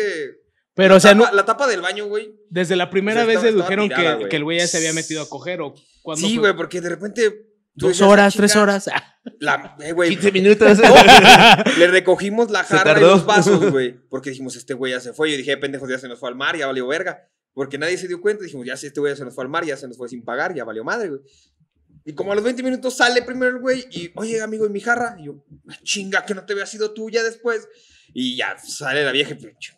Pero, o sea, no, la tapa del baño, güey. desde la primera O sea, vez estaba- dedujeron estaba tirada, que, que el güey ya se había metido a coger o cuando Sí, güey, porque de repente... Dos decías, horas, "Ah, tres chinga". horas. Ah, La, eh, güey, 15 minutos. Le recogimos la jarra y los vasos, güey. Porque dijimos, este güey ya se fue. Yo dije, pendejos, ya se nos fue al mar, ya valió verga. Porque nadie se dio cuenta. Dijimos, ya si este güey ya se nos fue al mar, ya se nos fue sin pagar, ya valió madre, güey. Y como a los 20 minutos sale primero el güey y, oye, amigo, ¿y mi jarra? Y yo, "Ah, chinga, que no te había sido tú ya después. Y ya sale la vieja y pinche.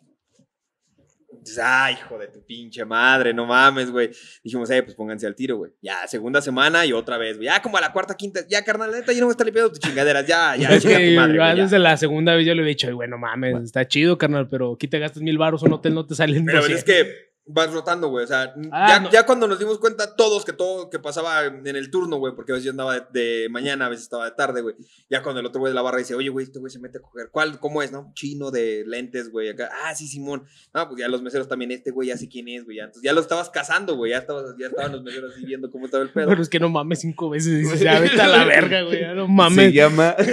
Dices, Ay, hijo de tu pinche madre, no mames, güey. Dijimos, eh, pues pónganse al tiro, güey. Ya, segunda semana y otra vez, güey. Ya como a la cuarta, quinta, ya, carnal, neta, yo no voy a estar limpiando tus chingaderas, ya, ya, es chinga que tu madre, ya. desde la segunda vez yo le he dicho, "Ay, güey, no mames, está chido, carnal, pero aquí te gastas mil baros, un hotel no te salen Pero 200. es que vas rotando, güey. O sea, Ah, ya, no. ya cuando nos dimos cuenta todos que todo que pasaba en el turno, güey, porque a veces yo andaba de, de mañana, a veces estaba de tarde, güey. Ya cuando el otro güey de la barra dice, oye, güey, este güey se mete a coger. ¿Cuál? ¿Cómo es, no? Chino de lentes, güey. Acá. Ah, sí, Simón. No, pues ya los meseros también, este güey ya sé quién es, güey. ya. Entonces ya lo estabas cazando, güey. Ya, estabas, ya estaban los meseros así viendo cómo estaba el pedo. Pero es que no mames cinco veces. Dices, ya vete a la verga, güey. Ya no Se mames. llama.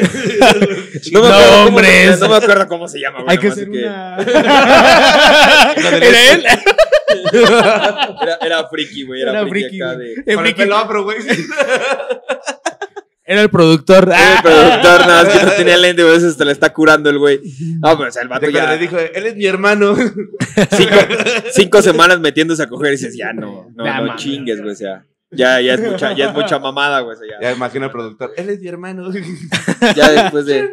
No me No, acuerdo cómo hombre, se- No me acuerdo cómo se llama, güey. Hay que hacer que una. del ¿Era él? Era, era friki, güey. Era, Era friki, friki, acá de. El Con el friki pelo güey. Era el productor. Era el productor, nada más que no tenía lente, güey. Eso se le está curando el güey. No, pero o sea, el vato ya. le dijo, él es mi hermano. cinco, cinco semanas metiéndose a coger y dices, ya no, no, chingues, güey. O sea, ya, ya, es mucha, ya es mucha mamada, güey. Sea, ya, Ya imagino al productor, él es mi hermano. ya después de.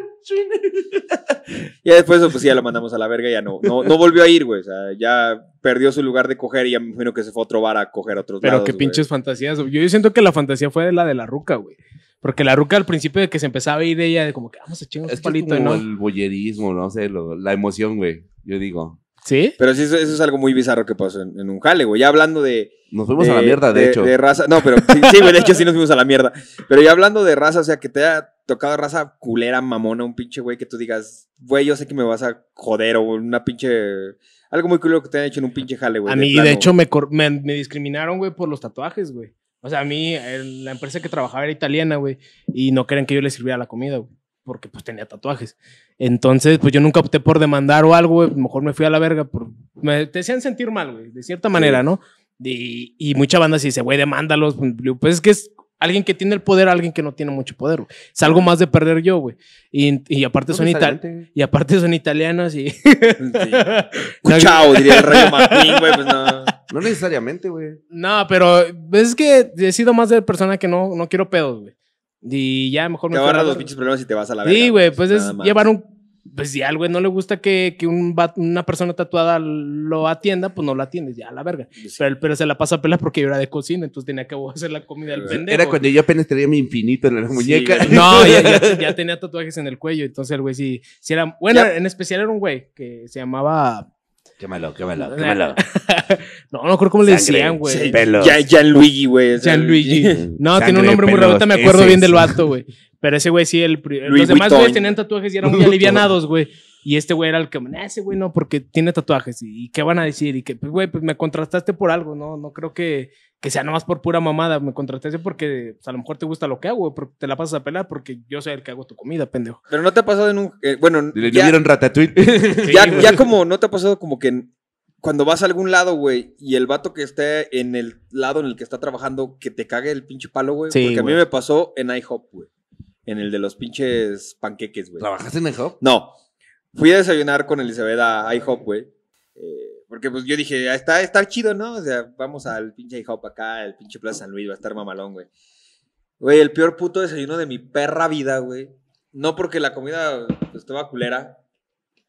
Ya después pues ya lo mandamos a la verga y ya no, no, no volvió a ir, güey. O sea, ya perdió su lugar de coger y ya me imagino que se fue a otro bar a coger a otros Pero lados, qué güey. pinches fantasías. Yo, yo siento que la fantasía fue la de la ruca, güey. Porque la ruca al principio de que se empezaba a ir de ella, de como que vamos a chingar un es palito, como ¿no? el boyerismo, no sé, lo- la emoción, güey. Yo digo. ¿Sí? Pero sí, eso, eso es algo muy bizarro que pasó en, en un jale, güey. Ya hablando de, Nos fuimos a la mierda, de, hecho. De raza. No, pero sí, sí, güey, de hecho sí nos fuimos a la mierda. Pero ya hablando de raza, o sea, que te haya tocado raza culera, mamona, un pinche güey que tú digas, güey, yo sé que me vas a joder o una pinche. Algo muy culero que te hayan hecho en un pinche jale, güey. A mí, de, plano. hecho, me, me, me discriminaron, güey, por los tatuajes, güey. O sea, a mí, el- la empresa que trabajaba era italiana, güey, y no querían que yo les sirviera la comida, güey, porque pues tenía tatuajes. Entonces, pues yo nunca opté por demandar o algo, güey, mejor me fui a la verga. Por... Me te hacían sentir mal, güey, de cierta manera, ¿no? Y, y mucha banda sí dice, güey, demándalos. Pues es que es alguien que tiene el poder, alguien que no tiene mucho poder, güey. Es algo más de perder yo, güey. Y, y aparte No son italianos. Y aparte son italianas y... Sí. Chao, diría el Rayo McQueen, güey, pues no. No necesariamente, güey. No, pero es que he sido más de persona que no, no quiero pedos, güey. Y ya mejor Te me la agarras los pinches problemas y te vas a la verga. Sí, güey, pues es llevar un... Pues si al güey no le gusta que, que un una persona tatuada lo atienda, pues no la atiendes, ya a la verga. Sí. Pero, pero se la pasa a pelar porque yo era de cocina, entonces tenía que hacer la comida del Era pendejo. Era cuando yo apenas tenía mi infinito en la muñeca. güey. No, ya, ya- ya tenía tatuajes en el cuello, entonces el güey sí, sí era... Bueno, Ya. en especial era un güey que se llamaba... Quémalo, quémalo, quémalo. No, no creo cómo le Sangre, decían, güey. pelos. Ya, Gianluigi, güey. Gianluigi. No, Sangre, tiene un nombre muy raro. pelos, Ahorita me acuerdo bien del vato, güey. Pero ese güey sí, el, los demás güeyes tenían tatuajes y eran muy alivianados, güey. Y este güey era el que, "Nah, ese güey no, porque tiene tatuajes. ¿Y y qué van a decir? Y que, pues, güey, pues me contrataste por algo, ¿no? No creo que, que sea nomás por pura mamada. Me contrataste porque pues, a lo mejor te gusta lo que hago, güey, porque te la pasas a pelar porque yo soy el que hago tu comida, pendejo. Pero no te ha pasado en un. eh, bueno, ¿No ya, vieron Ratatouille? ya, Sí, ya como no te ha pasado como que cuando vas a algún lado, güey, y el vato que esté en el lado en el que está trabajando, que te cague el pinche palo, güey. Sí, porque a mí me pasó en IHOP, güey. En el de los pinches panqueques, güey. ¿Trabajaste en hub? No. Fui a desayunar con Elizabeth a IHOP, güey. Eh, Porque pues yo dije, "Ah, está, está chido, ¿no? O sea, vamos al pinche IHOP acá, el pinche Plaza San Luis, va a estar mamalón, güey. Güey, el peor puto desayuno de mi perra vida, güey. No porque la comida pues, estaba culera,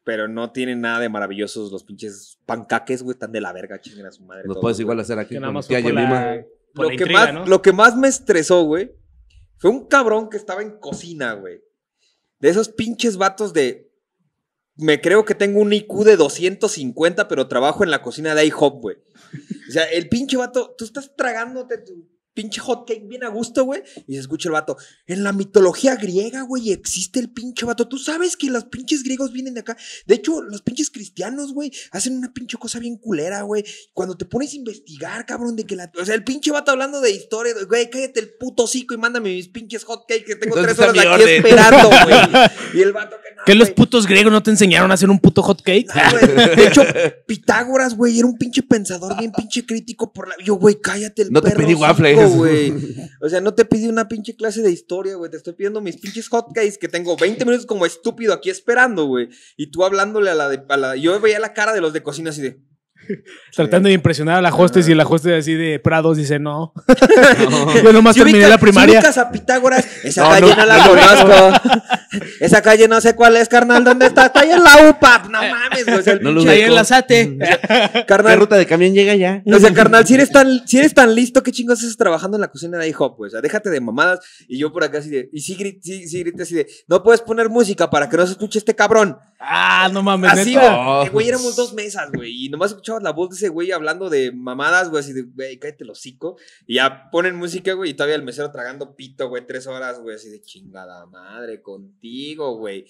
pero no tiene nada de maravillosos los pinches pancaques, güey, están de la verga, chinguen a su madre. Lo todos, puedes güey. igual hacer aquí Que nada con más tía la, Lo que, intriga, más, ¿no? lo que más me estresó, güey, fue un cabrón que estaba en cocina, güey. De esos pinches vatos de. Me creo que tengo un IQ de 250, pero trabajo en la cocina de IHOP, güey. O sea, el pinche vato, tú estás tragándote tu pinche hot cake bien a gusto, güey. Y se escucha el vato. En la mitología griega, güey, existe el pinche vato. Tú sabes que los pinches griegos vienen de acá. De hecho, los pinches cristianos, güey, hacen una pinche cosa bien culera, güey. Cuando te pones a investigar, cabrón, de que la. O sea, el pinche vato hablando de historia, de, güey, cállate el puto hocico y mándame mis pinches hot cakes que tengo ¿Dónde tres horas aquí orden? esperando, güey. Y el vato que no. ¿Qué los putos griegos no te enseñaron a hacer un puto hot cake? De hecho, Pitágoras, güey, era un pinche pensador bien pinche crítico por la. Yo, güey, cállate el No te perro pedí hocico, waffles. Güey. O sea, no te pedí una pinche clase de historia, güey. Te estoy pidiendo mis pinches hotcakes que tengo 20 minutos como estúpido aquí esperando, güey. Y tú hablándole a la de. a la- Yo veía la cara de los de cocina así de. Tratando de impresionar a la hostess y la hostess así de Prados dice no. No. Yo nomás Si terminé la primaria. Si ubicas a Pitágoras, esa No, calle no, no, la no, conozco. esa calle no sé cuál es, carnal. ¿Dónde está? Está ahí en la UPA. No mames, güey. o sea, No Ahí en la SATE. ¿Qué Carnal, ruta de camión llega ya? O sea, carnal, si eres tan, si eres tan listo, ¿qué chingos haces trabajando en la cocina de IHOP? pues? O sea, déjate de mamadas. Y yo por acá así de. Y sí, sí, sí grité así de. No puedes poner música para que no se escuche este cabrón. Ah, no mames, Así, güey. Eh, Güey, éramos dos mesas, güey. Y nomás escuchabas la voz de ese güey hablando de mamadas, güey. Así de, güey, cállate el hocico. Y ya ponen música, güey. Y todavía el mesero tragando pito, güey. Tres horas, güey. Así de chingada madre contigo, güey.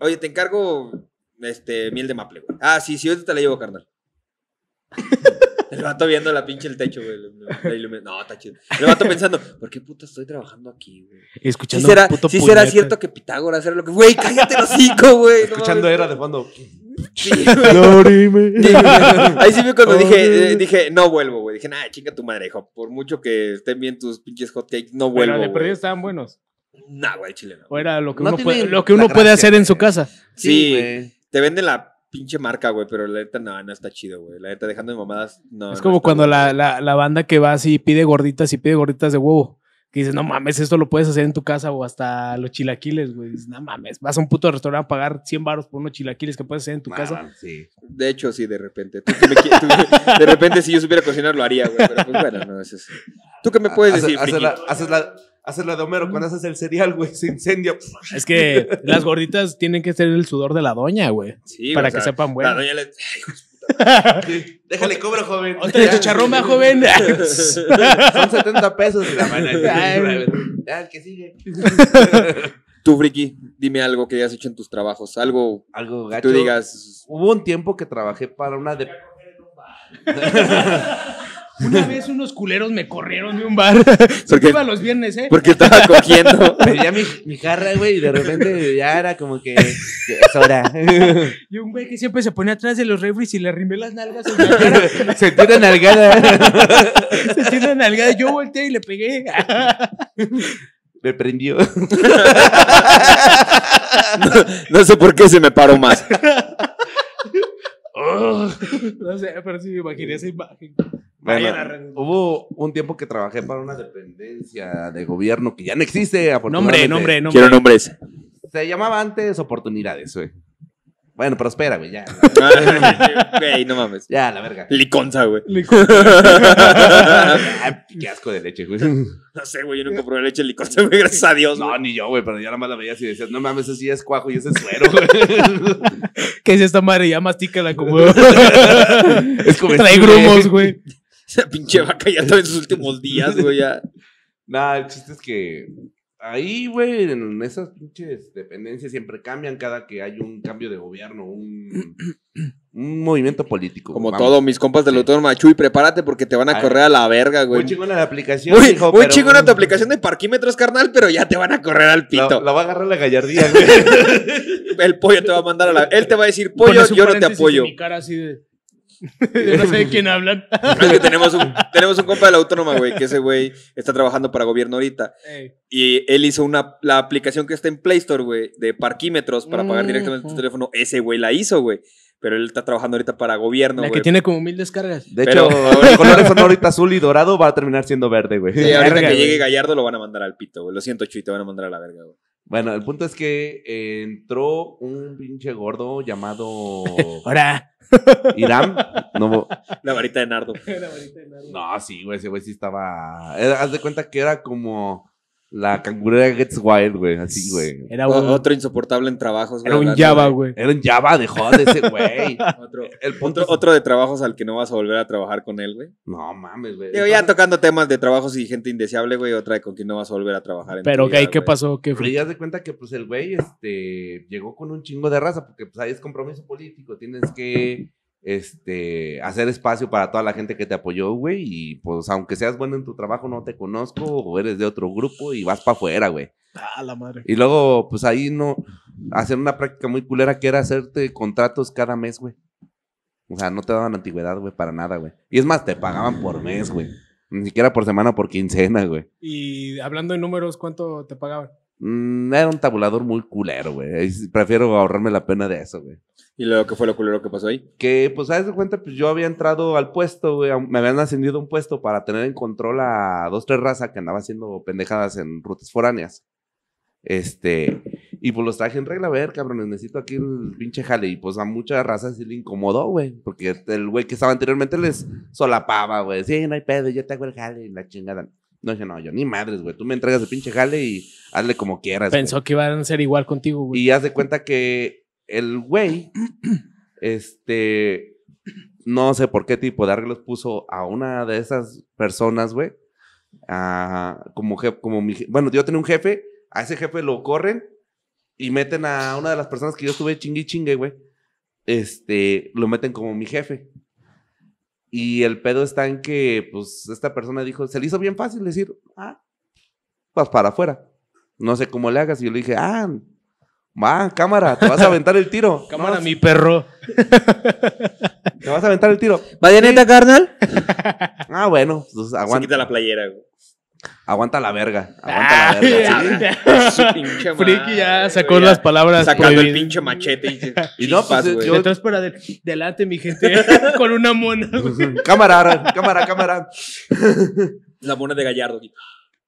Oye, te encargo este, miel de maple, güey. Ah, sí, sí, ahorita te la llevo, carnal. El vato viendo la pinche el techo, güey. la No, está chido. El vato pensando, ¿por qué puta estoy trabajando aquí, güey? Sí escuchando será, puto sí será puñeta. cierto que Pitágoras era lo que. Güey, cállate el hocico, güey. Escuchando era de fondo. Sí, güey. Sí, Ahí sí fue cuando Oh, dije, eh, dije, no vuelvo, güey. Dije, nah, chinga tu madre, hijo. Por mucho que estén bien tus pinches hotcakes, no Pero vuelvo. de perdido güey. estaban buenos. Nah, güey, chile no. O era lo que No uno, puede, lo que uno puede hacer en su casa. Sí, te venden la pinche marca, güey, pero la neta no, no está chido, güey. La neta, dejando de mamadas, no. es no como está cuando la, la, la banda que va así y pide gorditas y pide gorditas de huevo. Que dices, no mames, esto lo puedes hacer en tu casa o hasta los chilaquiles, güey. Dices, no mames, vas a un puto restaurante a pagar 100 baros por unos chilaquiles que puedes hacer en tu Nah, casa. sí. De hecho, sí, de repente. Tú que me tú- de repente, si yo supiera cocinar, lo haría, güey. Pero pues bueno, no, eso es. ¿Tú qué me puedes Haces- decir, haces la, haces, la, haces la de Homero cuando haces el cereal, güey. Se incendia. Es que las gorditas tienen que ser el sudor de la doña, güey. Sí, para o que sea, sepan La bueno. doña le. Puta. Déjale cobro, joven. Otra de chicharrón, va, joven. Son 70 pesos. Y la Ay. Ya, el que sigue. Tú, friki, dime algo que hayas hecho en tus trabajos. Algo Algo que gacho. tú digas. Hubo un tiempo que trabajé para una de... Una vez unos culeros me corrieron de un bar. ¿Por Porque iba los viernes, ¿eh? Porque estaba cogiendo. Pedía mi, mi jarra, güey, y de repente ya era como que... es hora. Y un güey que siempre se ponía atrás de los refries y le arrimé las nalgas en la cara. Se tira nalgada. Se una nalgada. Yo volteé y le pegué. Me prendió. No sé por qué se me paró más. No sé, pero sí me imaginé esa imagen. Bueno, hubo un tiempo que trabajé para una dependencia de gobierno que ya no existe, Nombre, afortunadamente. nombre, nombre. Quiero nombres. Se llamaba antes Oportunidades, güey. Bueno, pero espera, güey, ya. Güey, no mames. Ya, la verga. Liconza, güey. Ah, qué asco de leche, güey. No sé, güey, yo nunca probé leche liconza, güey, gracias a Dios. No, ni yo, güey, pero ya nada más la veías y decías, no mames, eso sí es cuajo y ese es suero, güey. ¿Qué es esta madre? Ya mastícala como. Es comestible. Trae grumos, güey. Esa pinche vaca ya está en sus últimos días, güey, ya. Nah, el chiste es que ahí, güey, en esas pinches dependencias siempre cambian cada que hay un cambio de gobierno, un, un movimiento político. Como vamos. todo, mis compas del autónomo Chuy, prepárate porque te van a Ay. correr a la verga, güey. Muy chingona la aplicación, Muy, hijo, muy pero- chingona tu aplicación de parquímetros, carnal, pero ya te van a correr al La, pito. la va a agarrar la gallardía, güey. El pollo te va a mandar a la. Él te va a decir, pollo, yo no te apoyo. en mi cara así de. Yo no sé de quién hablan. Es que tenemos un, tenemos un compa de la autónoma, güey, que ese güey está trabajando para gobierno ahorita. Ey. Y él hizo una, la aplicación que está en Play Store, güey, de parquímetros para pagar directamente en tu teléfono. Ese güey la hizo, güey. pero él está trabajando ahorita para gobierno, La güey. que tiene como mil descargas. De Pero- hecho, el colores son ahorita azul y dorado, va a terminar siendo verde, güey. Sí, ahorita Verga, que llegue Gallardo lo van a mandar al pito, güey. Lo siento, Chuy, te van a mandar a la verga, güey. Bueno, el punto es que eh, entró un pinche gordo llamado Ahora. Irán. No, La varita de Nardo. no, sí, güey, ese güey sí estaba. era- haz de cuenta que era como la cangurera Gets Wild, güey, así, güey. Era un, otro insoportable en trabajos, güey. era un Java, güey. Era un Java de joder ese güey. Otro, El punto otro, es- otro de trabajos al que no vas a volver a trabajar con él, güey. No mames, güey. Digo, ya tocando temas de trabajos y gente indeseable, güey. Otra de con quien no vas a volver a trabajar en tu Pero, vida, ¿qué, ¿qué pasó? ¿Qué Pero fue? de cuenta que pues el güey este, llegó con un chingo de raza, porque pues ahí es compromiso político, tienes que este, hacer espacio para toda la gente que te apoyó, güey, y pues aunque seas bueno en tu trabajo no te conozco o eres de otro grupo y vas para afuera, güey. Ah, la madre. Y luego pues ahí no, hacer una práctica muy culera que era hacerte contratos cada mes, güey. O sea, no te daban antigüedad, güey, para nada, güey. Y es más, te pagaban por mes, güey. Ni siquiera por semana, por quincena, güey. Y hablando de números, ¿cuánto te pagaban? Mm, era un tabulador muy culero, güey. Prefiero ahorrarme la pena de eso, güey. Y luego, ¿qué fue lo culero que pasó ahí? Que, pues, ¿sabes de cuenta? Pues yo había entrado al puesto, güey. Me habían ascendido un puesto para tener en control a dos, tres razas que andaba haciendo pendejadas en rutas foráneas. Este. Y pues los traje en regla, a ver, cabrones, necesito aquí el pinche jale. Y pues a muchas razas sí le incomodó, güey. Porque el güey que estaba anteriormente les solapaba, güey. Sí, no hay pedo, yo te hago el jale y la chingada. No dije, no, yo ni madres, güey. Tú me entregas el pinche jale y hazle como quieras. güey. Pensó que iban a ser igual contigo, güey. Y haz de cuenta que el güey, este, no sé por qué tipo de arreglos puso a una de esas personas, güey, a- como, jef- como mi, bueno, yo tenía un jefe, a ese jefe lo corren y meten a una de las personas que yo estuve chingue y chingue, güey, este, lo meten como mi jefe. Y el pedo está en que, pues, esta persona dijo, se le hizo bien fácil decir, ah, vas para afuera. No sé cómo le hagas. Y yo le dije, ah, va, cámara, te vas a aventar el tiro. Cámara, No, mi perro. Te vas a aventar el tiro. ¿Bayoneta, carnal? Ah, bueno, pues Se aguanta, quita la playera, güey. Aguanta la verga. Aguanta la Ay, verga. ¿sí? Su pinche Friki ya sacó las palabras Sacando el pinche machete y, Y no, pues, güey. yo- Detrás para del- delante, mi gente. Con una mona. cámara, cámara, cámara. La mona de Gallardo, güey.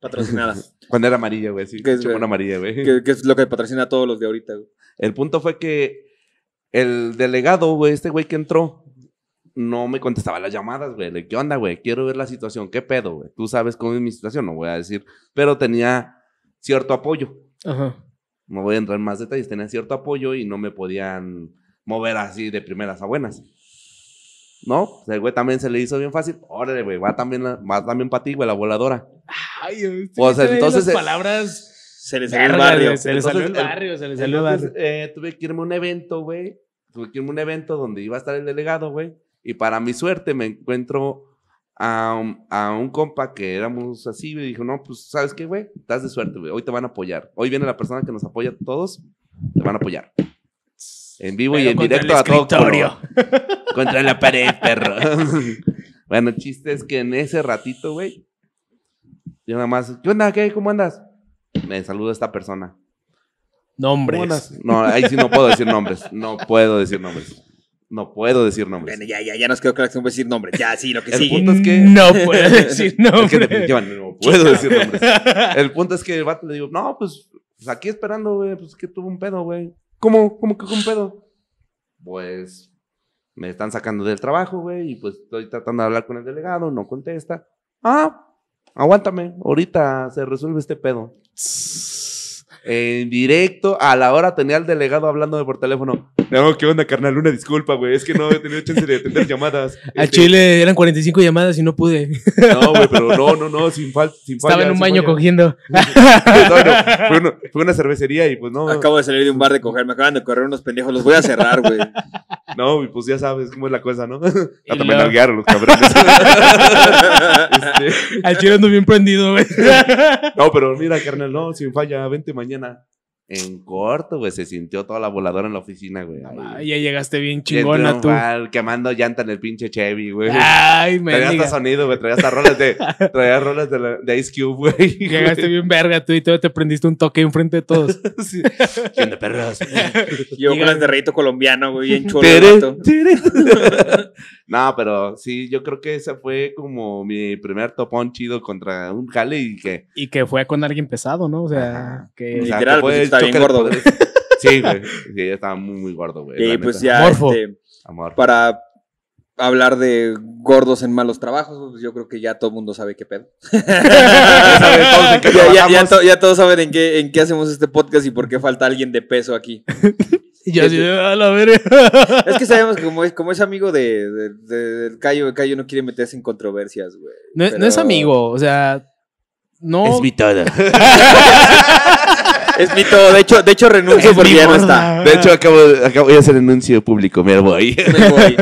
patrocinada. Cuando era amarilla, güey, sí. ¿Qué es, mona amarilla, güey. que, que es lo que patrocina a todos los de ahorita, güey. El punto fue que el delegado, güey, este güey que entró, no me contestaba las llamadas, güey. Le, ¿Qué onda, güey? Quiero ver la situación. ¿Qué pedo, güey? Tú sabes cómo es mi situación, no voy a decir. Pero tenía cierto apoyo. Ajá. No voy a entrar en más detalles. Tenía cierto apoyo y no me podían mover así de primeras a buenas. ¿No? Pues el güey también se le hizo bien fácil. Órale, güey, va también, la- va también para ti, güey, la voladora. Ay, sea, trae entonces, Las eh, palabras. Se le salió el barrio. Se le salió el barrio, se le salió el Entonces, barrio. eh, tuve que irme a un evento, güey. Tuve que irme a un evento donde iba a estar el delegado, güey. Y para mi suerte me encuentro a un, a un compa que éramos así, y dijo, no, pues, ¿sabes qué, güey? Estás de suerte, güey. Hoy te van a apoyar. Hoy viene la persona que nos apoya a todos. Te van a apoyar. En vivo y en directo a todo color. Contra la pared, perro. bueno, el chiste es que en ese ratito, güey, yo nada más, ¿qué onda? ¿Qué? ¿Cómo andas? Me saluda esta persona. ¿Cómo Nombres. No, ahí sí no puedo decir nombres. No puedo decir nombres. No puedo decir nombres. Bueno, ya, ya, ya nos quedó claro que no a decir nombres. Ya, sí, lo que El sigue. punto es que- No puedo decir Es que nombres. definitivamente no puedo decir nombres. El punto es que el vato le digo, no, pues, pues aquí esperando, güey, pues que tuvo un pedo, güey. ¿Cómo? ¿Cómo que un pedo? Pues me están sacando del trabajo, güey, y pues estoy tratando de hablar con el delegado, no contesta. Ah, aguántame, ahorita se resuelve este pedo. En directo, a la hora tenía al delegado hablándome por teléfono. No, ¿qué onda, carnal? Una disculpa, güey. Es que no he tenido chance de atender llamadas. A Este, Chile eran 45 llamadas y no pude. No, güey, pero no, no, no, sin, fal sin falla. Estaba en un baño falla. cogiendo. No, no, fue, una, fue una cervecería y pues no, Acabo de salir de un bar de coger. Me acaban de correr unos pendejos. Los voy a cerrar, güey. no, y pues ya sabes cómo es la cosa, ¿no? Luego- nalguearon los cabrones. Este, Al Chile ando bien prendido, güey. no, pero mira, carnal, no, sin falla, vente mañana. 简单 En corto, güey, se sintió toda la voladora en la oficina, güey. Ah, ya llegaste bien Bien chingona tú. triunfal, Quemando llanta en el pinche Chevy, güey. Ay, me Traía hasta sonido, güey. Traía hasta rolas de, traía rolas de, la- de Ice Cube, güey. Llegaste bien verga tú y todavía te prendiste un toque enfrente de todos. Sí. ¿Qué onda, perros? Yo con el de colombiano, güey, bien chulo. no, pero sí, yo creo que ese fue como mi primer topón chido contra un jale y que. Y que fue con alguien pesado, ¿no? O sea, Ajá. que. o sea, Literal, que fue pues, el está bien gordo, poderes. Sí, güey. Sí, ya estaba muy, muy gordo, güey. Y pues neta. ya, Morfo. este, Amor. para hablar de gordos en malos trabajos, pues yo creo que ya todo el mundo sabe qué pedo. ya, ya- ya trabajamos. to- ya todos saben en qué, en qué hacemos este podcast y por qué falta alguien de peso aquí. Y yo así, a la verga. Es que sabemos que como es, como es amigo de, de- de- del Cayo, el Cayo no quiere meterse en controversias, güey. No, es amigo, o sea, no. Es mi todo. Es mi todo. De hecho, de hecho renuncio Es porque ya no está. De hecho, acabo, acabo de hacer anuncio público. Me voy. Me voy.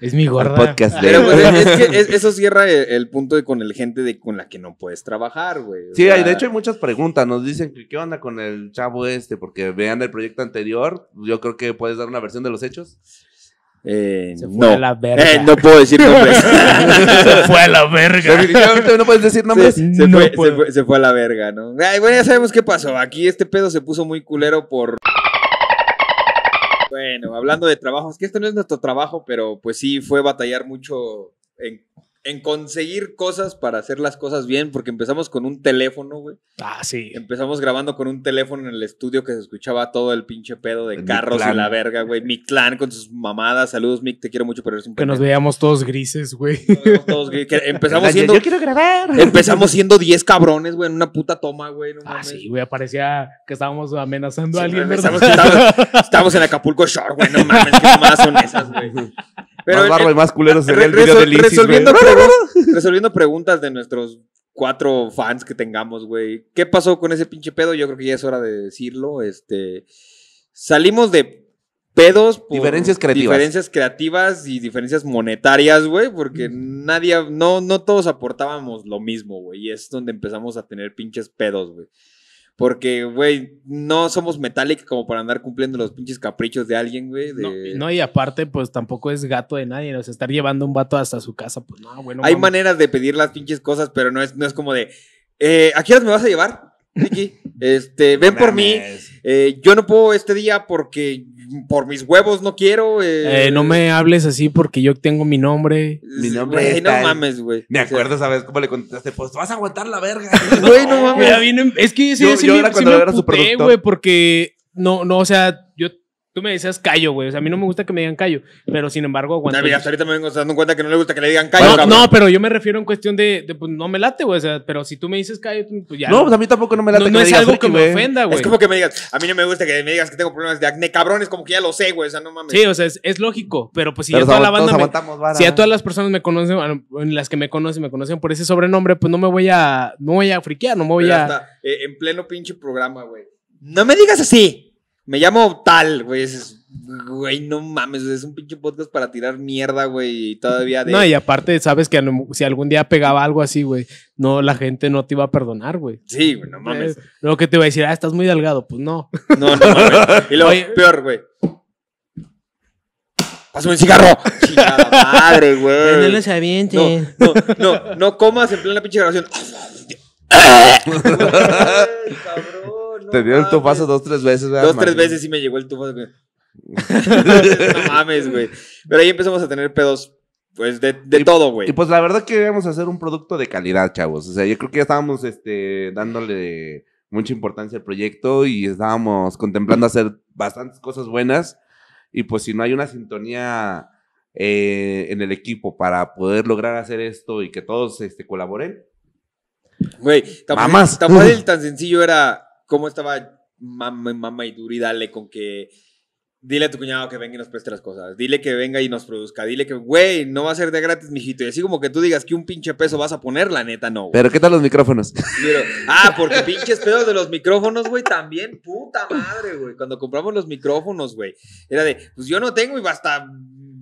Es mi gorda. podcast de- Pero pues, es, que es- eso cierra el, el punto de con el gente de, con la que no puedes trabajar, güey. Sí, sea, hay, de hecho hay muchas preguntas. Nos dicen que qué onda con el chavo este, porque vean el proyecto anterior. Yo creo que puedes dar una versión de los hechos. Eh, Se fue no. a la verga. Eh, no puedo decir nombres. Se fue a la verga. Definitivamente no puedes decir nombres. Se, se No fue, se, fue, se fue a la verga, ¿no? Ay, bueno, ya sabemos qué pasó. Aquí este pedo se puso muy culero por. Bueno, hablando de trabajos, que este no es nuestro trabajo, pero pues sí fue batallar mucho en, en conseguir cosas para hacer las cosas bien, porque empezamos con un teléfono, güey. Ah, sí. Empezamos grabando con un teléfono en el estudio que se escuchaba todo el pinche pedo de El carros y la verga, güey. Mi clan con sus mamadas. Saludos, Mick, te quiero mucho, pero eres un Que nos veíamos todos grises, güey. Todos, güey, que empezamos Yo siendo quiero grabar. Empezamos siendo 10 cabrones, güey, en una puta toma, güey. No Ah, mames. sí, güey. Parecía que estábamos amenazando Sí, a alguien, ¿verdad? estamos, estamos- estamos en Acapulco Shore, güey. No mames, qué mamadas son esas, güey. Pero más barro eh, y más culero se ve re- el video resol- de Lisis, resolviendo, pregun- resolviendo preguntas de nuestros cuatro fans que tengamos, güey. ¿Qué pasó con ese pinche pedo? Yo creo que ya es hora de decirlo. Este. Salimos de pedos por Diferencias creativas. diferencias creativas y diferencias monetarias, güey, porque nadie, no, no todos aportábamos lo mismo, güey, y es donde empezamos a tener pinches pedos, güey. Porque, güey, no somos Metallic como para andar cumpliendo los pinches caprichos de alguien, güey. de- No, no, y aparte, pues tampoco es gato de nadie. O sea, estar llevando un vato hasta su casa, pues no, güey. no Hay mames. maneras de pedir las pinches cosas, pero no es, no es como de, eh, ¿a qué horas me vas a llevar, Ricky? Este, ven por mí. Eh, yo no puedo este día porque por mis huevos no quiero. eh, Eh, no me hables así porque yo tengo mi nombre. Mi nombre Güey, es no tal. mames, güey. Me O sea, acuerdo, ¿sabes cómo le contestaste? Pues vas a aguantar la verga. Güey, no mames. Mira, bien es que ese Yo- sí yo me, era sí me güey, porque no, no, o sea, yo, tú me decías callo, güey. O sea, a mí no me gusta que me digan callo, pero sin embargo, aguanto. hasta ahorita me vengo dando cuenta que no le gusta que le digan callo, no, cabrón. no, pero yo me refiero en cuestión de, de, pues no me late, güey. O sea, pero si tú me dices callo, pues ya. No, pues a mí tampoco no me late no, que no me es digas algo friki, que me ofenda, güey. Es como que me digas, a mí no me gusta que me digas que tengo problemas de acné, cabrones, como que ya lo sé, güey, o sea, no mames. Sí, o sea, es, es lógico, pero pues si Pero ya toda la banda me, si a todas las personas me conocen, bueno, en las que me conocen, me conocen por ese sobrenombre, pues no me voy a, no voy a friquear, no me voy Pero a. hasta, eh, en pleno pinche programa, güey. No me digas así. Me llamo tal, güey. es- Güey, no mames, es un pinche podcast para tirar mierda, güey. Y todavía de. No, y aparte, sabes que lo- si algún día pegaba algo así, güey, no, la gente no te iba a perdonar, güey. Sí, güey, no mames. Eh, Luego que te iba a decir, ah, estás muy delgado. Pues no. No, no mames. Y luego, Oye. peor, güey. Pásame un cigarro. Chingada madre, güey. No, aviente. no, no, no comas en plena pinche grabación. Ay, cabrón, no Te dio el tufazo dos, tres veces. ¿verdad, Dos, tres veces sí me llegó el tufazo. no mames, güey. Pero ahí empezamos a tener pedos, pues, de, de Y- todo, güey. Y pues la verdad que a hacer un producto de calidad, chavos. O sea, yo creo que ya estábamos este, dándole mucha importancia al proyecto y estábamos contemplando hacer bastantes cosas buenas. Y pues si no hay una sintonía eh, en el equipo para poder lograr hacer esto y que todos este, colaboren, Güey, Mamás. tan fácil, tan sencillo era cómo estaba mamá, mamá y duri, dale con que. Dile a tu cuñado que venga y nos preste las cosas. Dile que venga y nos produzca. Dile que, güey, no va a ser de gratis, mijito. Y así como que tú digas que un pinche peso vas a poner, la neta, no. güey. pero ¿qué tal los micrófonos? Pero- ah, porque pinches pedos de los micrófonos, güey, también. Puta madre, güey. Cuando compramos los micrófonos, güey. Era de, pues yo no tengo y va hasta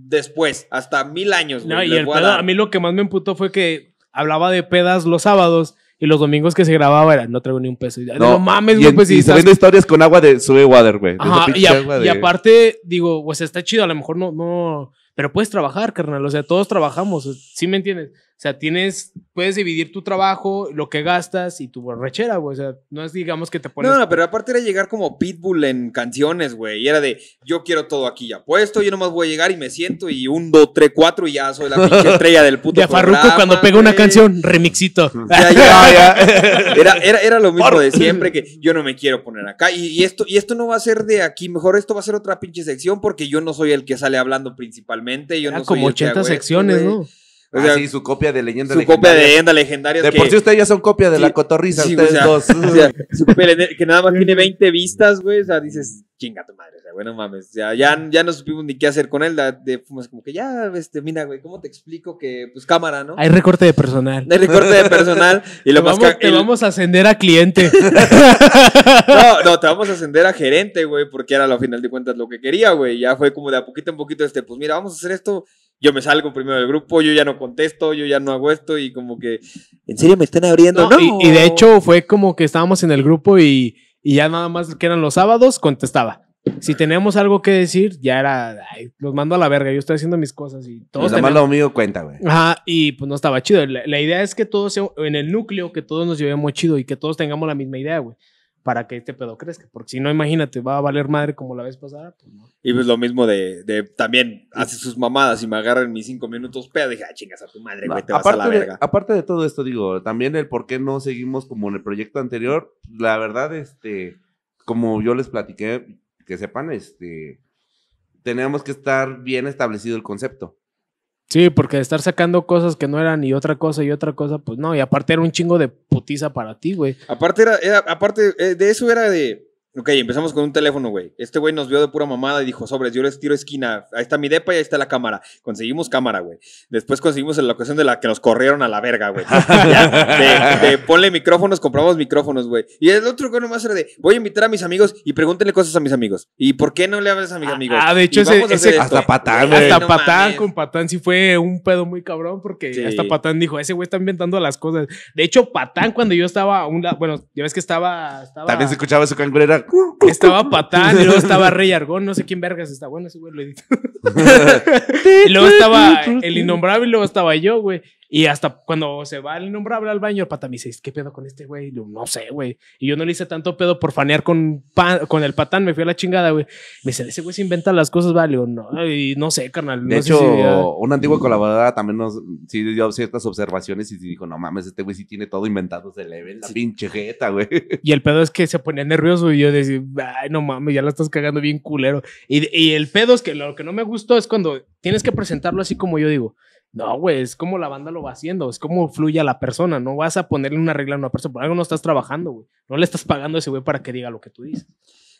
después, hasta mil años, güey. No, y el a pedo, dar. a mí lo que más me emputó fue que hablaba de pedas los sábados y Y los domingos que se grababa era, no traigo ni un peso. Y, no, No, mames, y, güey, pues y estás- subiendo historias con agua de sube water, güey. Y, y aparte, digo, pues está chido, a lo mejor no, no, pero puedes trabajar, carnal, o sea, todos trabajamos, ¿sí me entiendes? O sea, tienes, puedes dividir tu trabajo, lo que gastas y tu borrachera, güey, o sea, no es digamos que te pones... No, no, pero aparte era llegar como Pitbull en canciones, güey. Y era de, yo quiero todo aquí ya puesto, yo nomás voy a llegar y me siento y un, dos, tres, cuatro y ya soy la pinche estrella del puto de Farruko cuando pega una canción, remixito. Ya, ya, Ah, ya. Era, era, era lo mismo de siempre que yo no me quiero poner acá. Y, y esto, y esto no va a ser de aquí, mejor esto va a ser otra pinche sección porque yo no soy el que sale hablando principalmente. Yo Eran no soy como el que 80 hago esto, secciones. ¿no? O sea, Ah, sí, su copia de leyenda su copia de legendaria. leyendas legendarias. De que, por sí ustedes ya son copia de Sí, la cotorriza, sí, ustedes o sea, dos. o sea, su copia de leyenda- que nada más tiene 20 vistas, güey. O sea, dices, chinga tu madre. O sea, güey, no mames. O sea, ya, ya no supimos ni qué hacer con él. la- De, fuimos como que ya, este, mira, güey, ¿cómo te explico que, pues, cámara, ¿no? Hay recorte de personal. Hay recorte de personal. Y lo te más vamos, te el- vamos a ascender a cliente. No, no, te vamos a ascender a gerente, güey, porque era al final de cuentas lo que quería, güey. Ya fue como de a poquito en poquito, este, pues mira, vamos a hacer esto. Yo me salgo primero del grupo, yo ya no contesto, yo ya no hago esto y como que, ¿en serio me están abriendo? No, No. y, y de hecho fue como que estábamos en el grupo y, y ya nada más que eran los sábados, contestaba. Si teníamos algo que decir, ya era, ay, los mando a la verga, yo estoy haciendo mis cosas y todos Nada más lo mío cuenta, güey. Ajá, y pues no estaba chido. La, la idea es que todos, en el núcleo, que todos nos llevemos chido y que todos tengamos la misma idea, güey. Para que este pedo crezca. Porque si no, imagínate, va a valer madre como la vez pasada. Pues no. Y pues lo mismo de, de también hace sus mamadas y me agarran mis cinco minutos peda. Dije, ah, chingas a tu madre, güey, No, te vas a la de, verga. aparte de todo esto, digo, también el por qué no seguimos como en el proyecto anterior, la verdad, este, como yo les platiqué, que sepan, este, tenemos que estar bien establecido el concepto. Sí, porque de estar sacando cosas que no eran y otra cosa y otra cosa, pues no. Y aparte era un chingo de putiza para ti, güey. Aparte, era, era- aparte eh, de eso era de. Ok, empezamos con un teléfono, güey. Este güey nos vio de pura mamada y dijo, sobres, yo les tiro esquina. Ahí está mi depa y ahí está la cámara. Conseguimos cámara, güey. Después conseguimos la ocasión de la que nos corrieron a la verga, güey. De, de ponle micrófonos, compramos micrófonos, güey. Y el otro güey nomás era de, voy a invitar a mis amigos y pregúntenle cosas a mis amigos. ¿Y por qué no le hablas a mis amigos? ah, de hecho, ese- ese-. Hasta Patán, Güey, güey. Hasta no Patán mames. con Patán sí fue un pedo muy cabrón porque Sí. hasta Patán dijo, ese güey está inventando las cosas. De hecho, Patán cuando yo estaba a un lado, bueno, ya ves que estaba... estaba También se escuchaba su cangurera. Estaba Patán y luego estaba Rey Argón, no sé quién vergas está. Bueno, ese güey lo editó. y luego estaba el innombrable y luego estaba yo, güey. Y hasta cuando se va el innombrable al baño, el Patán me dice, ¿qué pedo con este güey? No sé, güey. Y yo no le hice tanto pedo por fanear con, con el Patán, me fui a la chingada, güey. Me dice, ese güey se inventa las cosas, vale. O no, y no sé, carnal. De no sé hecho, si ya- una antigua colaboradora también nos sí dio ciertas observaciones y sí dijo, no mames, este güey sí tiene todo inventado, se le ve la pinche jeta, güey. Y el pedo es que se ponía nervioso y yo decía, ay, no mames, ya la estás cagando bien culero. Y, y el pedo es que lo que no me gustó es cuando tienes que presentarlo así como yo digo. No, güey, es como la banda lo va haciendo, es como fluye a la persona. No vas a ponerle una regla a una persona, por algo no estás trabajando, güey. No le estás pagando a ese güey para que diga lo que tú dices.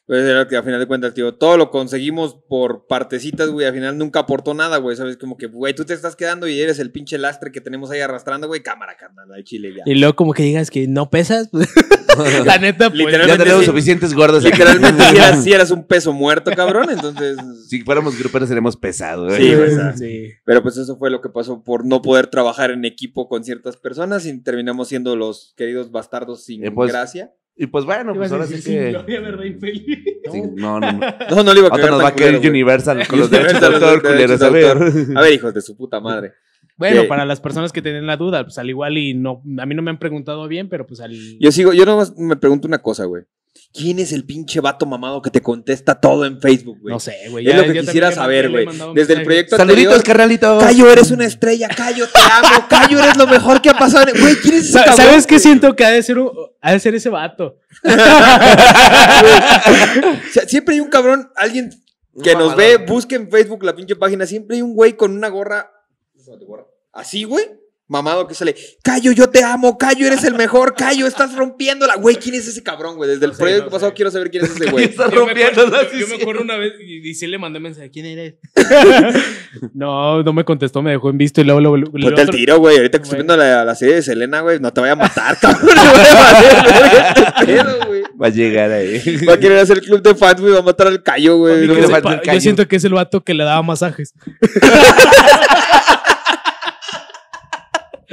Pues era que a final de cuentas, tío, todo lo conseguimos por partecitas, güey. Al final nunca aportó nada, güey. Sabes, como que, güey, tú te estás quedando y eres el pinche lastre que tenemos ahí arrastrando, güey. Cámara, carnal, al chile ya. Y luego como que digas que no pesas, pues, la neta, pues. ya Literalmente tenemos sí. suficientes gordos. Literalmente, si eras, un peso muerto, cabrón. Entonces, Si fuéramos gruperos seremos pesados. güey. Sí, güey, o sea. Sí. pero pues eso fue lo que pasó por no poder trabajar en equipo con ciertas personas y terminamos siendo los queridos bastardos sin Eh, pues, gracia. Y pues bueno, pues ahora sí que... gloria, ¿verdad, infeliz? Sí, no, no, no. No, no le iba a cagar nos tan va a caer culero, güey. Universal con los Universal, derechos de los autor, derechos culeros. de A ver. autor. A ver, hijos de su puta madre. Bueno, para las personas que tienen la duda, pues al igual y no, a mí no me han preguntado bien, pero pues al... Yo sigo, yo nomás me pregunto una cosa, güey. ¿Quién es el pinche vato mamado que te contesta todo en Facebook, güey? No sé, güey. Es ya- lo que quisiera saber, güey. Desde el proyecto Saluditos, anterior. carnalito. Cayo, eres una estrella. Cayo, te amo. Cayo, eres lo mejor que ha pasado. en- Güey, ¿quién es ese cabrón, ¿Sabes qué siento que ha de ser, un- ha de ser ese vato? Siempre hay un cabrón, alguien que nos ve, busque en Facebook la pinche página. Siempre hay un güey con una gorra. Así, güey. Mamado que sale, Cayo, yo te amo, Cayo, eres el mejor, Cayo, estás rompiéndola. Güey, ¿quién es ese cabrón, güey? Desde el sé, proyecto no pasado sé. quiero saber quién es ese güey. Está Yo me rompiendo acuerdo- la yo, yo me acuerdo una vez y, y sí le mandé mensaje, ¿quién eres? no, no me contestó, me dejó en visto y luego lo lo- Ponte al otro- tiro, güey. Ahorita que estoy viendo la, la serie de Selena, güey, no te vaya a matar, cabrón. Va a llegar ahí. Va a querer hacer el club de fans, güey. Va a matar al Cayo, güey. No el yo siento que es el vato que le daba masajes.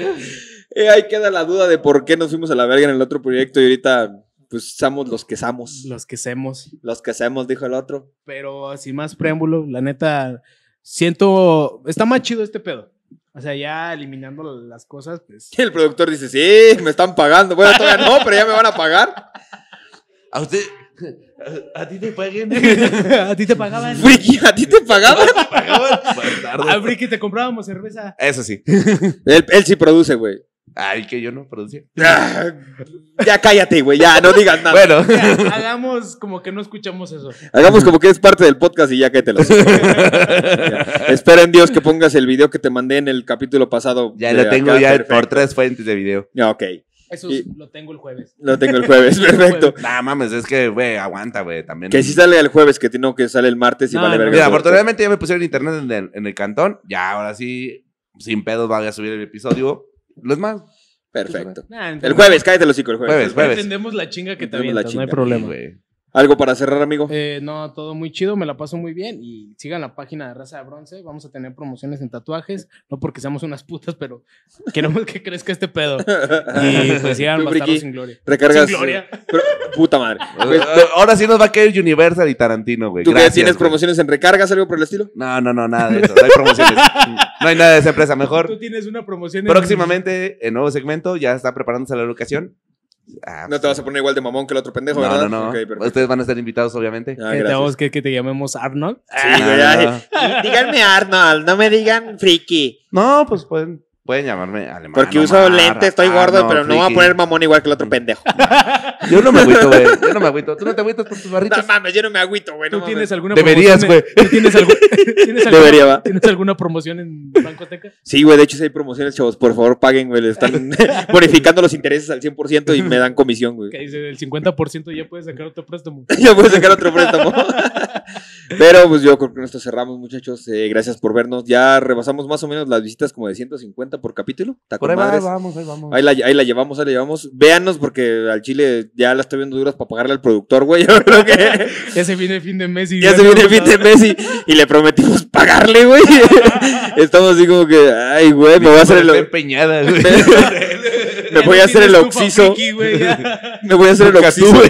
Eh, ahí queda la duda de por qué nos fuimos a la verga en el otro proyecto y ahorita, pues, somos los que somos. Los que hacemos. Los que hacemos, dijo el otro. Pero sin más preámbulo, la neta, siento. Está más chido este pedo. O sea, ya eliminando las cosas, pues. Y el productor dice, sí, me están pagando. Bueno, todavía no, pero ya me van a pagar. A usted. A, a ti te paguen. a ti te pagaban. Friki, ¿a ti te pagaban? A Friki te comprábamos cerveza. Eso sí. él, él sí produce, güey. Ay, que yo no producía. Ah, Ya cállate, güey, ya, no digas nada. Bueno. Ya, hagamos como que no escuchamos eso. Hagamos como que es parte del podcast y ya que te lo Espera en Dios que pongas el video que te mandé en el capítulo pasado. Ya lo tengo ya perfecto. por tres fuentes de video. Ya, ok. Eso Y- lo tengo el jueves. Lo tengo el jueves, perfecto. Nah, mames, es que, güey, aguanta, güey, también. Que si sale el jueves, que no que sale el martes y No, vale no, verga. Mira, afortunadamente ya me pusieron internet en el, en el cantón. Ya, ahora sí, sin pedos, voy a subir el episodio. Los más. Perfecto. Nah, El jueves, cállate los hocico, el jueves. Jueves, jueves. Entendemos la chinga que te Entendemos la avientas, no hay problema. güey. ¿Algo para cerrar, amigo? Eh, no, todo muy chido, me la paso muy bien y sigan la página de Raza de Bronce, vamos a tener promociones en tatuajes, no porque seamos unas putas, pero queremos que crezca este pedo. Y pues sigan Tú, Bastardos Friki, sin gloria. Recargas. Sin gloria. eh, pero- puta madre. Pues, Eh, Ahora sí nos va a caer Universal y Tarantino, güey. ¿Tú que Gracias, tienes güey. promociones en recargas, algo por el estilo? No, no, no, nada de eso. No hay promociones. no hay nada de esa empresa. Tú Mejor. tienes una promoción en- Próximamente, en nuevo segmento, ya está preparándose la locación. Ah, No te vas a poner igual de mamón que el otro pendejo, No, ¿verdad? no, no. Ustedes van a estar invitados, obviamente. Ah, te que, que te llamemos Arnold. Sí, no. Díganme Arnold, no me digan friki. No, pues pueden, pueden llamarme alemán. Porque Omar, uso lente, estoy ah, gordo, pero no voy a poner mamón igual que el otro pendejo. Yo no me agüito, güey. Yo no me agüito. ¿Tú no te agüitas por tus No barritas? mames, yo no me agüito, güey. ¿Tú No tienes mames. alguna Deberías, promoción en- ¿Tú tienes, algún- ¿tienes alguna, Debería, va. ¿Tienes alguna promoción en Bancoteca? Sí, güey, de hecho, si hay promociones, chavos, por favor, paguen, güey. Le están bonificando los intereses al 100% y me dan comisión, güey. Que dice el 50% ya puedes sacar otro préstamo. ya puedo sacar otro préstamo. Pero pues yo creo que con esto cerramos, muchachos. Eh, gracias por vernos. Ya rebasamos más o menos las visitas como de 150 por capítulo. Está Por con ahí va, madres. vamos, ahí vamos. Ahí la, ahí la llevamos, ahí la llevamos. Véanos porque al chile ya la estoy viendo duras para pagarle al productor, güey. Yo creo que Ya se viene el fin de mes y ya se viene el fin de mes y, y le prometimos pagarle, güey. Estamos así como que, ay, güey, me voy a hacer el, empeñada, güey. me voy a hacer el oxiso. friki, güey, ya. Me voy a hacer el oxiso.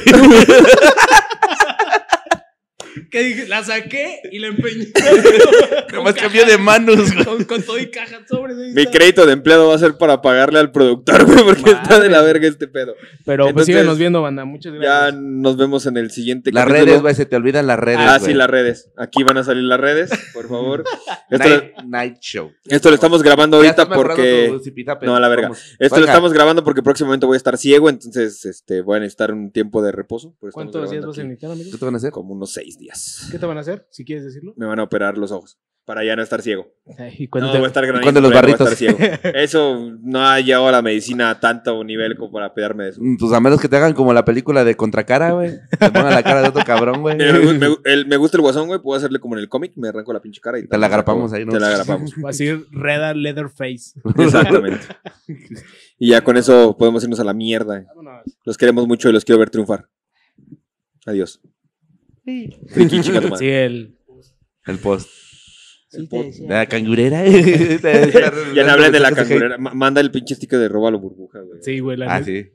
¿Qué dije? La saqué y la empeñé. Nomás cambió de manos, güey. Con, con todo y caja sobre. ahí Mi crédito de empleado va a ser para pagarle al productor, güey, porque está de la verga este pedo. Pero pues Entonces, síganos viendo, banda. Muchas Ya gracias. nos vemos en el siguiente Las capítulo. redes, güey, se te olvidan las redes, Ah, güey. sí, las redes. Aquí van a salir las redes, por favor. Esto, Night, Night Show. esto lo estamos grabando Ya ahorita porque... zipizape. No, a la verga. Vamos. Esto lo estamos grabando porque próximamente voy a estar ciego, entonces este, voy a necesitar un tiempo de reposo. ¿Cuántos días vas a invitar, amigo? ¿Qué te van a hacer? Como unos seis días. ¿Qué te van a hacer? Si quieres decirlo. Me van a operar los ojos para ya no estar ciego. ¿Y No, cuándo voy a te- estar granito, cuándo los voy a barritos? estar ciego. Eso no ha llegado a la medicina a tanto nivel como para pedarme de eso. Mm, Pues a menos que te hagan como la película de Contracara, güey. Te pongan la cara de otro cabrón, güey. Mira, me, gu- me gu- el- me gusta el guasón, güey. Puedo hacerle como en el cómic. Me arranco la pinche cara y Te la agrapamos ahí, ¿no? Te la agrapamos. Va a decir Reda Leatherface. Exactamente. Y ya con eso podemos irnos a la mierda. Los queremos mucho y los quiero ver triunfar. Adiós. Friki, chinga tu madre. Sí, el. El post. La cangurera. Ya no hablen de la cangurera. Ma- Manda el pinche sticker de Róbalo Burbuja, güey. Sí, güey. la Ah, neta. sí.